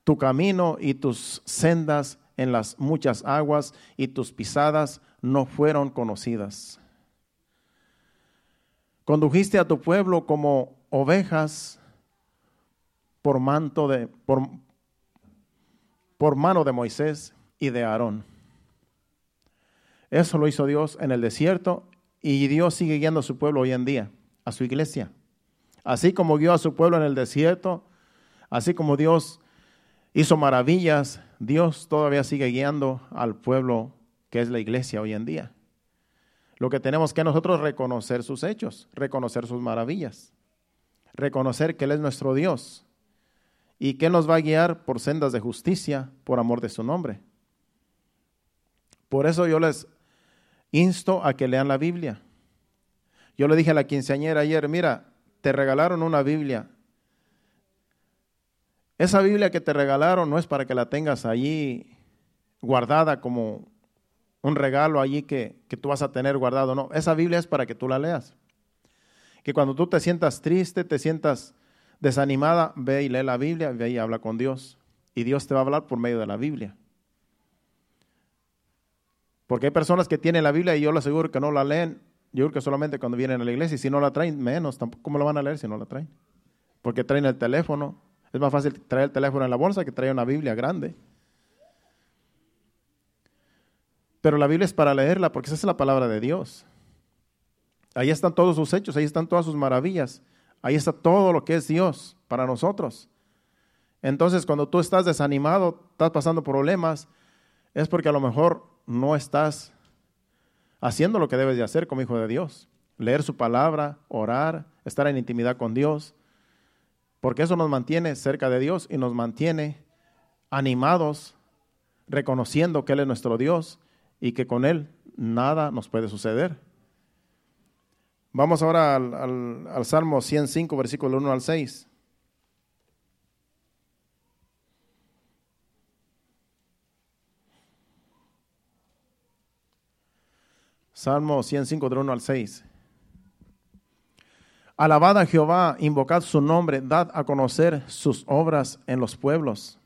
Speaker 2: tu camino y tus sendas en las muchas aguas y tus pisadas no fueron conocidas. Condujiste a tu pueblo como ovejas por manto de por, por mano de Moisés y de Aarón. Eso lo hizo Dios en el desierto y Dios sigue guiando a su pueblo hoy en día, a su iglesia. Así como guió a su pueblo en el desierto, así como Dios hizo maravillas, Dios todavía sigue guiando al pueblo que es la iglesia hoy en día. Lo que tenemos que nosotros reconocer sus hechos, reconocer sus maravillas, reconocer que Él es nuestro Dios y que nos va a guiar por sendas de justicia por amor de su nombre. Por eso yo les insto a que lean la Biblia. Yo le dije a la quinceañera ayer, mira, te regalaron una Biblia. Esa Biblia que te regalaron no es para que la tengas allí guardada como un regalo allí que, que tú vas a tener guardado. No, esa Biblia es para que tú la leas. Que cuando tú te sientas triste, te sientas desanimada, ve y lee la Biblia, ve y habla con Dios. Y Dios te va a hablar por medio de la Biblia. Porque hay personas que tienen la Biblia y yo les aseguro que no la leen. Yo creo que solamente cuando vienen a la iglesia y si no la traen, menos. ¿Cómo la van a leer si no la traen? Porque traen el teléfono. Es más fácil traer el teléfono en la bolsa que traer una Biblia grande. Pero la Biblia es para leerla porque esa es la palabra de Dios. Ahí están todos sus hechos, ahí están todas sus maravillas. Ahí está todo lo que es Dios para nosotros. Entonces, cuando tú estás desanimado, estás pasando problemas, es porque a lo mejor no estás haciendo lo que debes de hacer como hijo de Dios. Leer su palabra, orar, estar en intimidad con Dios, porque eso nos mantiene cerca de Dios y nos mantiene animados, reconociendo que Él es nuestro Dios y que con Él nada nos puede suceder. Vamos ahora al, al Salmo 105, versículo 1 al 6. Salmo 105, del 1 al 6. Alabad a Jehová, invocad su nombre, dad a conocer sus obras en los pueblos.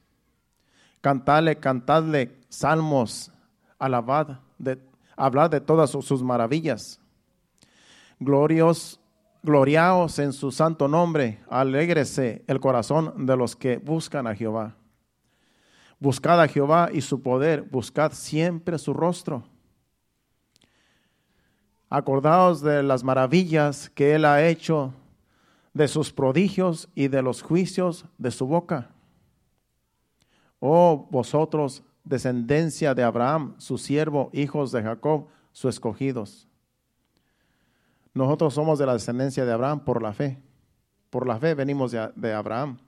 Speaker 2: Cantadle, cantadle salmos, alabad, de, hablad de todas sus maravillas. Glorios, gloriaos en su santo nombre, alégrese el corazón de los que buscan a Jehová. Buscad a Jehová y su poder, buscad siempre su rostro. Acordaos de las maravillas que Él ha hecho, de sus prodigios y de los juicios de su boca. Oh vosotros, descendencia de Abraham, su siervo, hijos de Jacob, sus escogidos. Nosotros somos de la descendencia de Abraham por la fe. Por la fe venimos de, Abraham.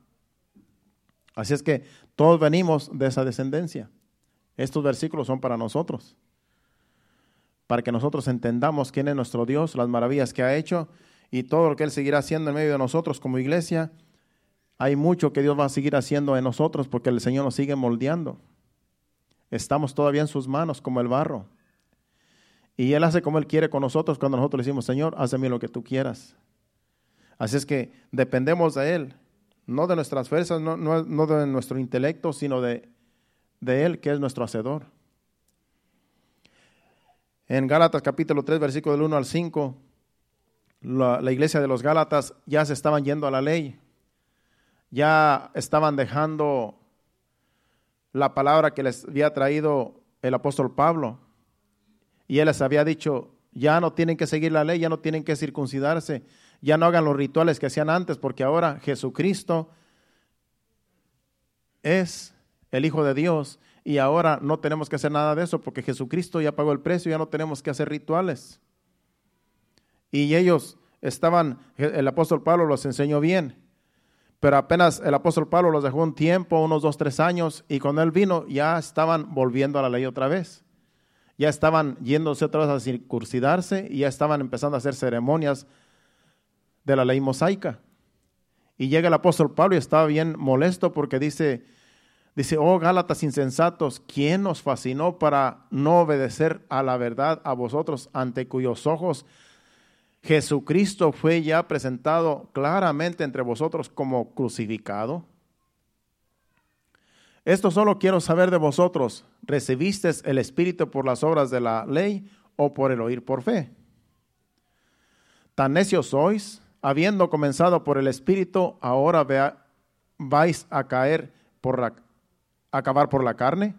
Speaker 2: Así es que todos venimos de esa descendencia. Estos versículos son para nosotros, para que nosotros entendamos quién es nuestro Dios, las maravillas que ha hecho y todo lo que Él seguirá haciendo en medio de nosotros como iglesia. Hay mucho que Dios va a seguir haciendo en nosotros porque el Señor nos sigue moldeando. Estamos todavía en sus manos como el barro. Y Él hace como Él quiere con nosotros cuando nosotros le decimos, Señor, hazme lo que tú quieras. Así es que dependemos de Él, no de nuestras fuerzas, no, de nuestro intelecto, sino de Él, que es nuestro hacedor. En Gálatas capítulo 3, versículo del 1 al 5, la, la, iglesia de los Gálatas ya se estaban yendo a la ley, ya estaban dejando la palabra que les había traído el apóstol Pablo. Y él les había dicho, ya no tienen que seguir la ley, ya no tienen que circuncidarse, ya no hagan los rituales que hacían antes, porque ahora Jesucristo es el Hijo de Dios y ahora no tenemos que hacer nada de eso, porque Jesucristo ya pagó el precio, ya no tenemos que hacer rituales. Y ellos estaban, el apóstol Pablo los enseñó bien, pero apenas el apóstol Pablo los dejó un tiempo, unos dos, tres años, y cuando él vino ya estaban volviendo a la ley otra vez ya estaban yéndose otra vez a circuncidarse y ya estaban empezando a hacer ceremonias de la ley mosaica. Y llega el apóstol Pablo y estaba bien molesto porque dice, dice, oh Gálatas insensatos, ¿quién nos fascinó para no obedecer a la verdad a vosotros ante cuyos ojos Jesucristo fue ya presentado claramente entre vosotros como crucificado? Esto solo quiero saber de vosotros. ¿Recibiste el Espíritu por las obras de la ley o por el oír por fe? Tan necios sois, habiendo comenzado por el Espíritu, ahora vais a caer por la, acabar por la carne.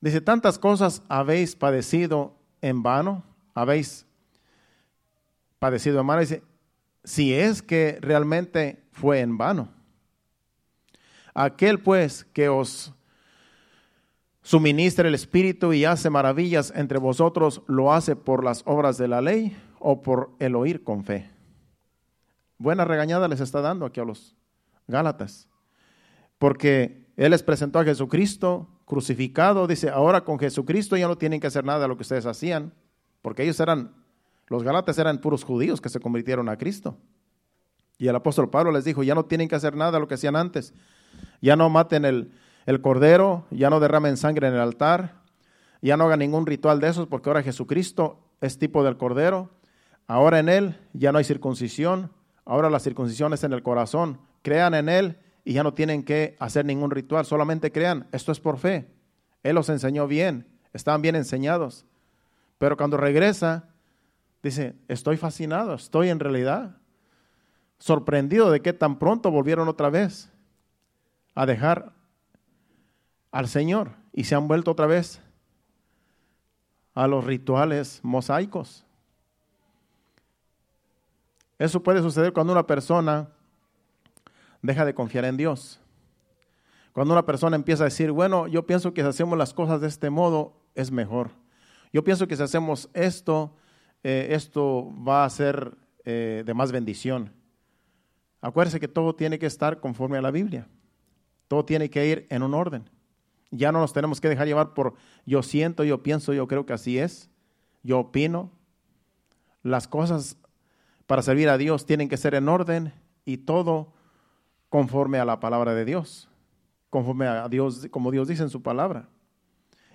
Speaker 2: Dice, tantas cosas habéis padecido en vano, habéis padecido en vano. Dice, si es que realmente fue en vano. Aquel pues que os suministra el Espíritu y hace maravillas entre vosotros, ¿lo hace por las obras de la ley o por el oír con fe? Buena regañada les está dando aquí a los Gálatas, porque Él les presentó a Jesucristo crucificado, dice, ahora con Jesucristo ya no tienen que hacer nada de lo que ustedes hacían, porque ellos eran, los Gálatas eran puros judíos que se convirtieron a Cristo. Y el apóstol Pablo les dijo, ya no tienen que hacer nada de lo que hacían antes, ya no maten el, cordero, ya no derramen sangre en el altar, ya no hagan ningún ritual de esos, porque ahora Jesucristo es tipo del cordero. Ahora en Él ya no hay circuncisión, ahora la circuncisión es en el corazón. Crean en Él y ya no tienen que hacer ningún ritual, solamente crean. Esto es por fe. Él los enseñó bien, estaban bien enseñados. Pero cuando regresa, dice, estoy fascinado, estoy en realidad sorprendido de que tan pronto volvieron otra vez a dejar al Señor y se han vuelto otra vez a los rituales mosaicos. Eso puede suceder cuando una persona deja de confiar en Dios. Cuando una persona empieza a decir, bueno, yo pienso que si hacemos las cosas de este modo es mejor. Yo pienso que si hacemos esto, eh, esto va a ser eh, de más bendición. Acuérdese que todo tiene que estar conforme a la Biblia. Todo tiene que ir en un orden. Ya no nos tenemos que dejar llevar por yo siento, yo pienso, yo creo que así es, yo opino. Las cosas para servir a Dios tienen que ser en orden y todo conforme a la palabra de Dios, conforme a Dios, como Dios dice en su palabra.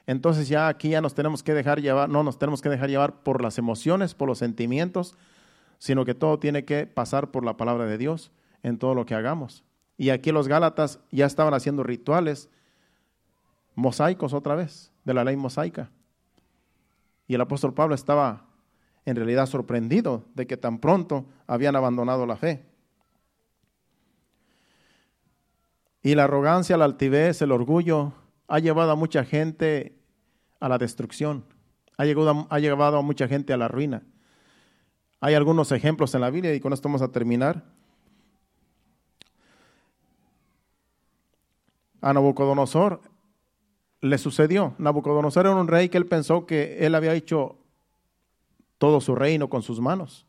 Speaker 2: Entonces ya aquí ya nos tenemos que dejar llevar, no nos tenemos que dejar llevar por las emociones, por los sentimientos, sino que todo tiene que pasar por la palabra de Dios en todo lo que hagamos. Y aquí los Gálatas ya estaban haciendo rituales mosaicos otra vez, de la ley mosaica. Y el apóstol Pablo estaba en realidad sorprendido de que tan pronto habían abandonado la fe. Y la arrogancia, la altivez, el orgullo ha llevado a mucha gente a la destrucción, ha llevado, ha llevado a mucha gente a la ruina. Hay algunos ejemplos en la Biblia y con esto vamos a terminar. a Nabucodonosor le sucedió. Nabucodonosor era un rey que él pensó que él había hecho todo su reino con sus manos.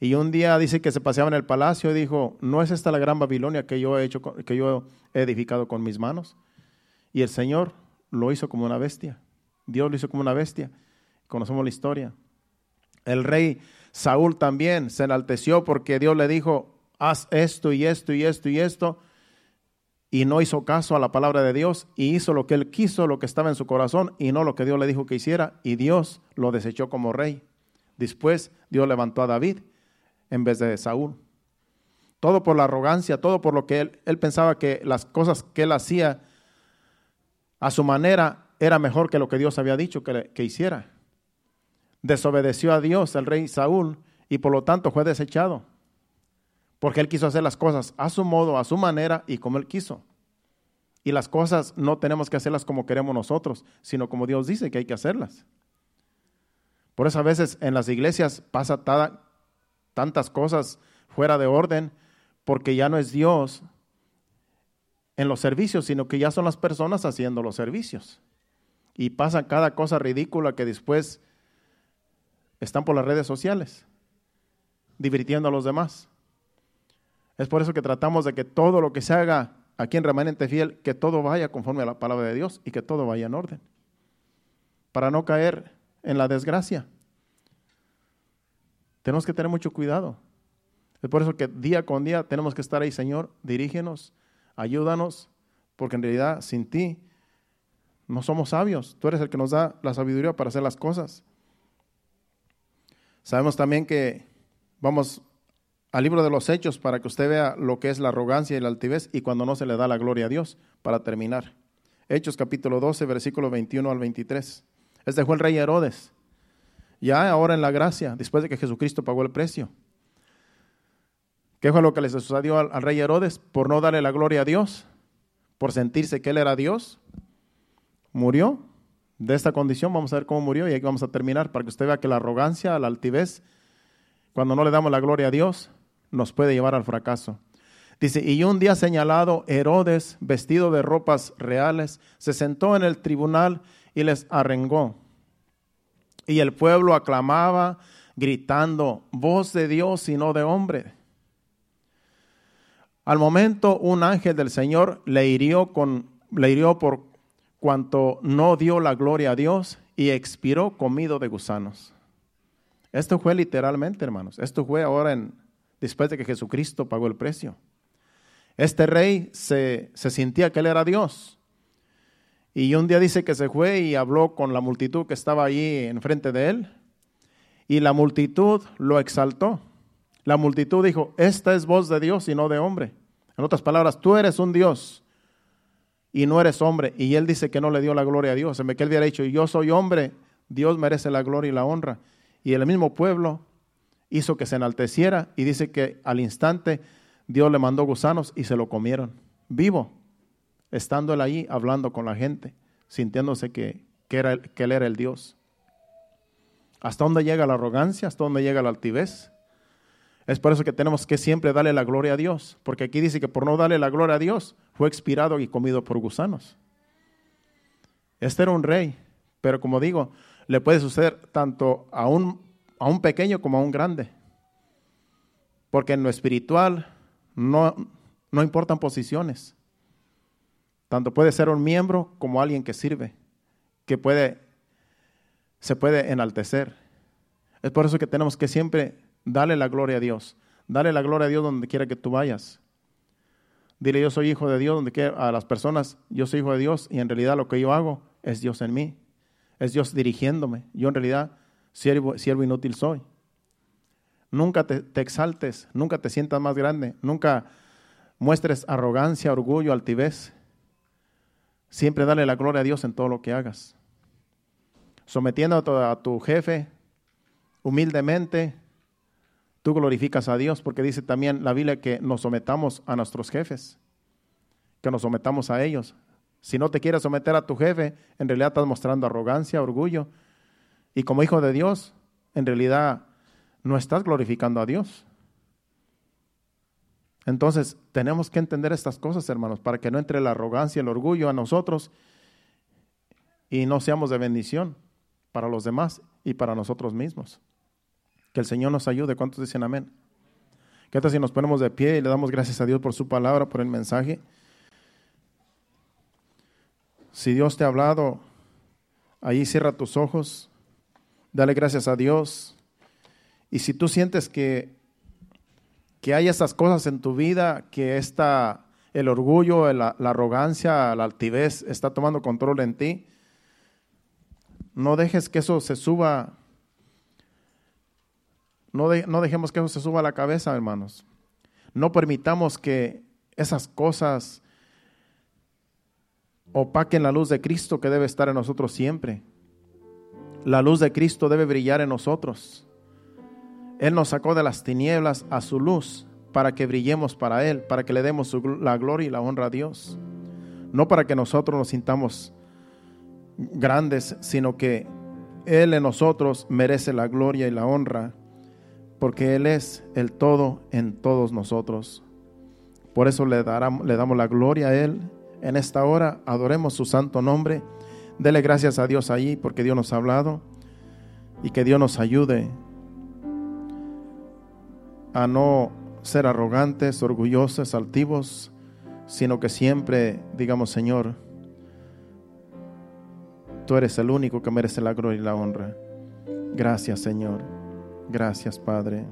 Speaker 2: Y un día dice que se paseaba en el palacio y dijo, ¿no es esta la gran Babilonia que yo he hecho, que yo he edificado con mis manos? Y el Señor lo hizo como una bestia. Dios lo hizo como una bestia. Conocemos la historia. El rey Saúl también se enalteció porque Dios le dijo, haz esto y esto y esto y esto. Y no hizo caso a la palabra de Dios y hizo lo que él quiso, lo que estaba en su corazón y no lo que Dios le dijo que hiciera. Y Dios lo desechó como rey. Después Dios levantó a David en vez de Saúl. Todo por la arrogancia, todo por lo que él, pensaba que las cosas que él hacía a su manera era mejor que lo que Dios había dicho que, que hiciera. Desobedeció a Dios el rey Saúl y por lo tanto fue desechado. Porque él quiso hacer las cosas a su modo, a su manera y como él quiso. Y las cosas no tenemos que hacerlas como queremos nosotros, sino como Dios dice que hay que hacerlas. Por eso a veces en las iglesias pasa tantas cosas fuera de orden, porque ya no es Dios en los servicios, sino que ya son las personas haciendo los servicios. Y pasa cada cosa ridícula que después están por las redes sociales, divirtiendo a los demás. Es por eso que tratamos de que todo lo que se haga aquí en Remanente Fiel, que todo vaya conforme a la palabra de Dios y que todo vaya en orden, para no caer en la desgracia. Tenemos que tener mucho cuidado. Es por eso que día con día tenemos que estar ahí, Señor, dirígenos, ayúdanos, porque en realidad sin ti no somos sabios. Tú eres el que nos da la sabiduría para hacer las cosas. Sabemos también que vamos al libro de los hechos para que usted vea lo que es la arrogancia y la altivez y cuando no se le da la gloria a Dios para terminar. Hechos capítulo 12, versículo 21 al 23. Este fue el rey Herodes. Ya ahora en la gracia, después de que Jesucristo pagó el precio. ¿Qué fue lo que le sucedió al, rey Herodes? Por no darle la gloria a Dios, por sentirse que él era Dios, murió de esta condición. Vamos a ver cómo murió y aquí vamos a terminar para que usted vea que la arrogancia, la altivez, cuando no le damos la gloria a Dios, nos puede llevar al fracaso. Dice, y un día señalado, Herodes, vestido de ropas reales, se sentó en el tribunal y les arrengó. Y el pueblo aclamaba, gritando, voz de Dios y no de hombre. Al momento, un ángel del Señor le hirió, con, le hirió por cuanto no dio la gloria a Dios y expiró comido de gusanos. Esto fue literalmente, hermanos. Esto fue ahora en, después de que Jesucristo pagó el precio. Este rey se, se sentía que él era Dios. Y un día dice que se fue y habló con la multitud que estaba allí enfrente de él. Y la multitud lo exaltó. La multitud dijo, esta es voz de Dios y no de hombre. En otras palabras, tú eres un Dios y no eres hombre. Y él dice que no le dio la gloria a Dios. En vez que él hubiera dicho, yo soy hombre, Dios merece la gloria y la honra. Y el mismo pueblo hizo que se enalteciera y dice que al instante Dios le mandó gusanos y se lo comieron, vivo, estando él allí hablando con la gente, sintiéndose que, que, era, que él era el Dios. ¿Hasta dónde llega la arrogancia? ¿Hasta dónde llega la altivez? Es por eso que tenemos que siempre darle la gloria a Dios, porque aquí dice que por no darle la gloria a Dios fue expirado y comido por gusanos. Este era un rey, pero como digo, le puede suceder tanto a un, a un pequeño como a un grande, porque en lo espiritual no, no importan posiciones. Tanto puede ser un miembro como alguien que sirve, que puede, se puede enaltecer. Es por eso que tenemos que siempre Dale la gloria a Dios. Dale la gloria a Dios donde quiera que tú vayas. Dile, yo soy hijo de Dios, donde quiera, a las personas, yo soy hijo de Dios y en realidad lo que yo hago es Dios en mí. Es Dios dirigiéndome. Yo en realidad siervo, siervo inútil soy. Nunca te, te exaltes, nunca te sientas más grande, nunca muestres arrogancia, orgullo, altivez. Siempre dale la gloria a Dios en todo lo que hagas. Sometiendo a tu jefe humildemente, Tú glorificas a Dios porque dice también la Biblia que nos sometamos a nuestros jefes, que nos sometamos a ellos. Si no te quieres someter a tu jefe, en realidad estás mostrando arrogancia, orgullo. Y como hijo de Dios, en realidad no estás glorificando a Dios. Entonces, tenemos que entender estas cosas, hermanos, para que no entre la arrogancia, el orgullo a nosotros y no seamos de bendición para los demás y para nosotros mismos. Que el Señor nos ayude. ¿Cuántos dicen amén? ¿Qué tal si nos ponemos de pie y le damos gracias a Dios por su palabra, por el mensaje?
Speaker 1: Si Dios te ha hablado, ahí cierra tus ojos, dale gracias a Dios. Y si tú sientes que, que hay esas cosas en tu vida, que está el orgullo, la, arrogancia, la altivez está tomando control en ti, no dejes que eso se suba, no, no dejemos que eso se suba a la cabeza, hermanos. No permitamos que esas cosas opaquen la luz de Cristo que debe estar en nosotros siempre. La luz de Cristo debe brillar en nosotros. Él nos sacó de las tinieblas a su luz para que brillemos para Él, para que le demos la gloria y la honra a Dios. No para que nosotros nos sintamos grandes, sino que Él en nosotros merece la gloria y la honra, porque Él es el todo en todos nosotros. Por eso le, le damos la gloria a Él en esta hora, adoremos su santo nombre. Dele gracias a Dios ahí porque Dios nos ha hablado y que Dios nos ayude a no ser arrogantes, orgullosos, altivos, sino que siempre digamos, Señor, tú eres el único que merece la gloria y la honra. Gracias, Señor. Gracias, Padre.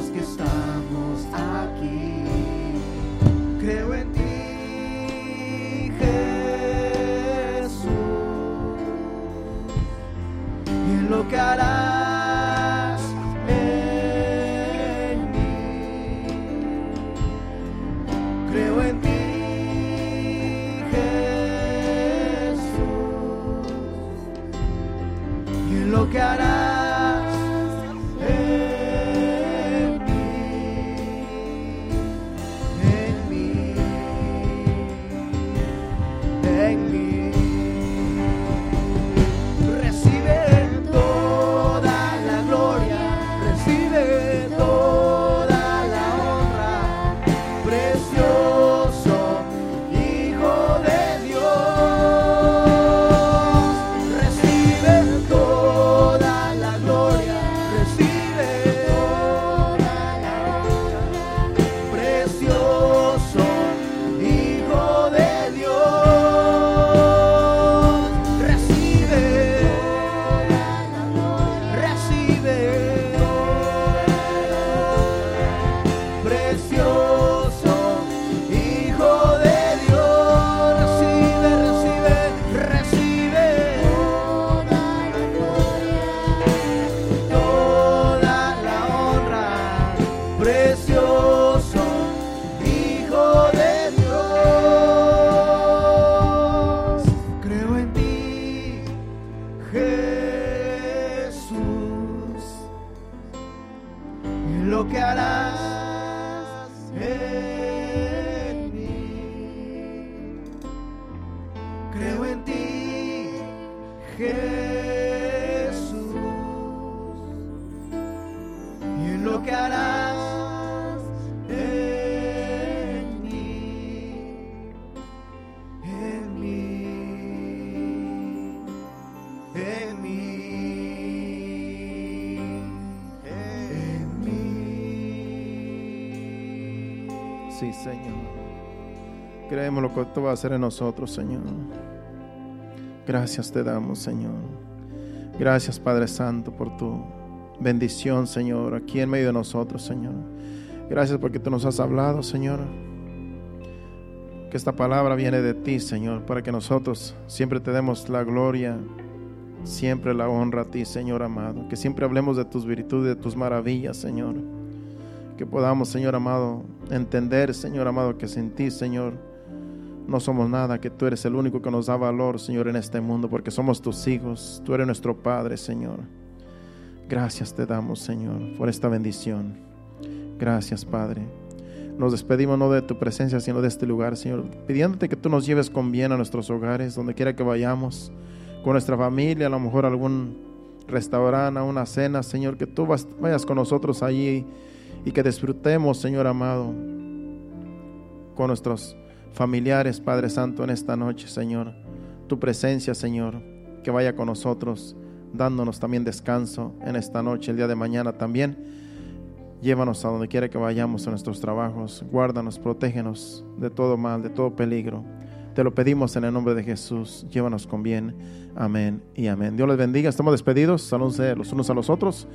Speaker 1: los que estamos aquí. Creo en ti. lo que harás en mí, en mí, en mí, en mí.
Speaker 2: Sí, Señor. Creemos lo que tú vas a hacer en nosotros, Señor. Gracias te damos, Señor. Gracias, Padre Santo, por tu bendición, Señor, aquí en medio de nosotros, Señor. Gracias porque tú nos has hablado, Señor. Que esta palabra viene de ti, Señor, para que nosotros siempre te demos la gloria, siempre la honra a ti, Señor amado. Que siempre hablemos de tus virtudes, de tus maravillas, Señor. Que podamos, Señor amado, entender, Señor amado, que sin ti, Señor, no somos nada, que tú eres el único que nos da valor, Señor, en este mundo, porque somos tus hijos. Tú eres nuestro Padre, Señor. Gracias te damos, Señor, por esta bendición. Gracias, Padre. Nos despedimos no de tu presencia, sino de este lugar, Señor, pidiéndote que tú nos lleves con bien a nuestros hogares, donde quiera que vayamos, con nuestra familia, a lo mejor algún restaurante, a una cena, Señor, que tú vayas con nosotros allí y que disfrutemos, Señor amado, con nuestros familiares, Padre Santo, en esta noche, Señor. Tu presencia, Señor, que vaya con nosotros, dándonos también descanso en esta noche, el día de mañana también. Llévanos a donde quiera que vayamos en nuestros trabajos. Guárdanos, protégenos de todo mal, de todo peligro. Te lo pedimos en el nombre de Jesús. Llévanos con bien. Amén y amén. Dios les bendiga. Estamos despedidos. Salúdense los unos a los otros.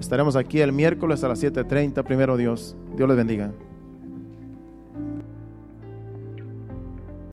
Speaker 2: Estaremos aquí el miércoles a las 7.30. Primero Dios. Dios les bendiga.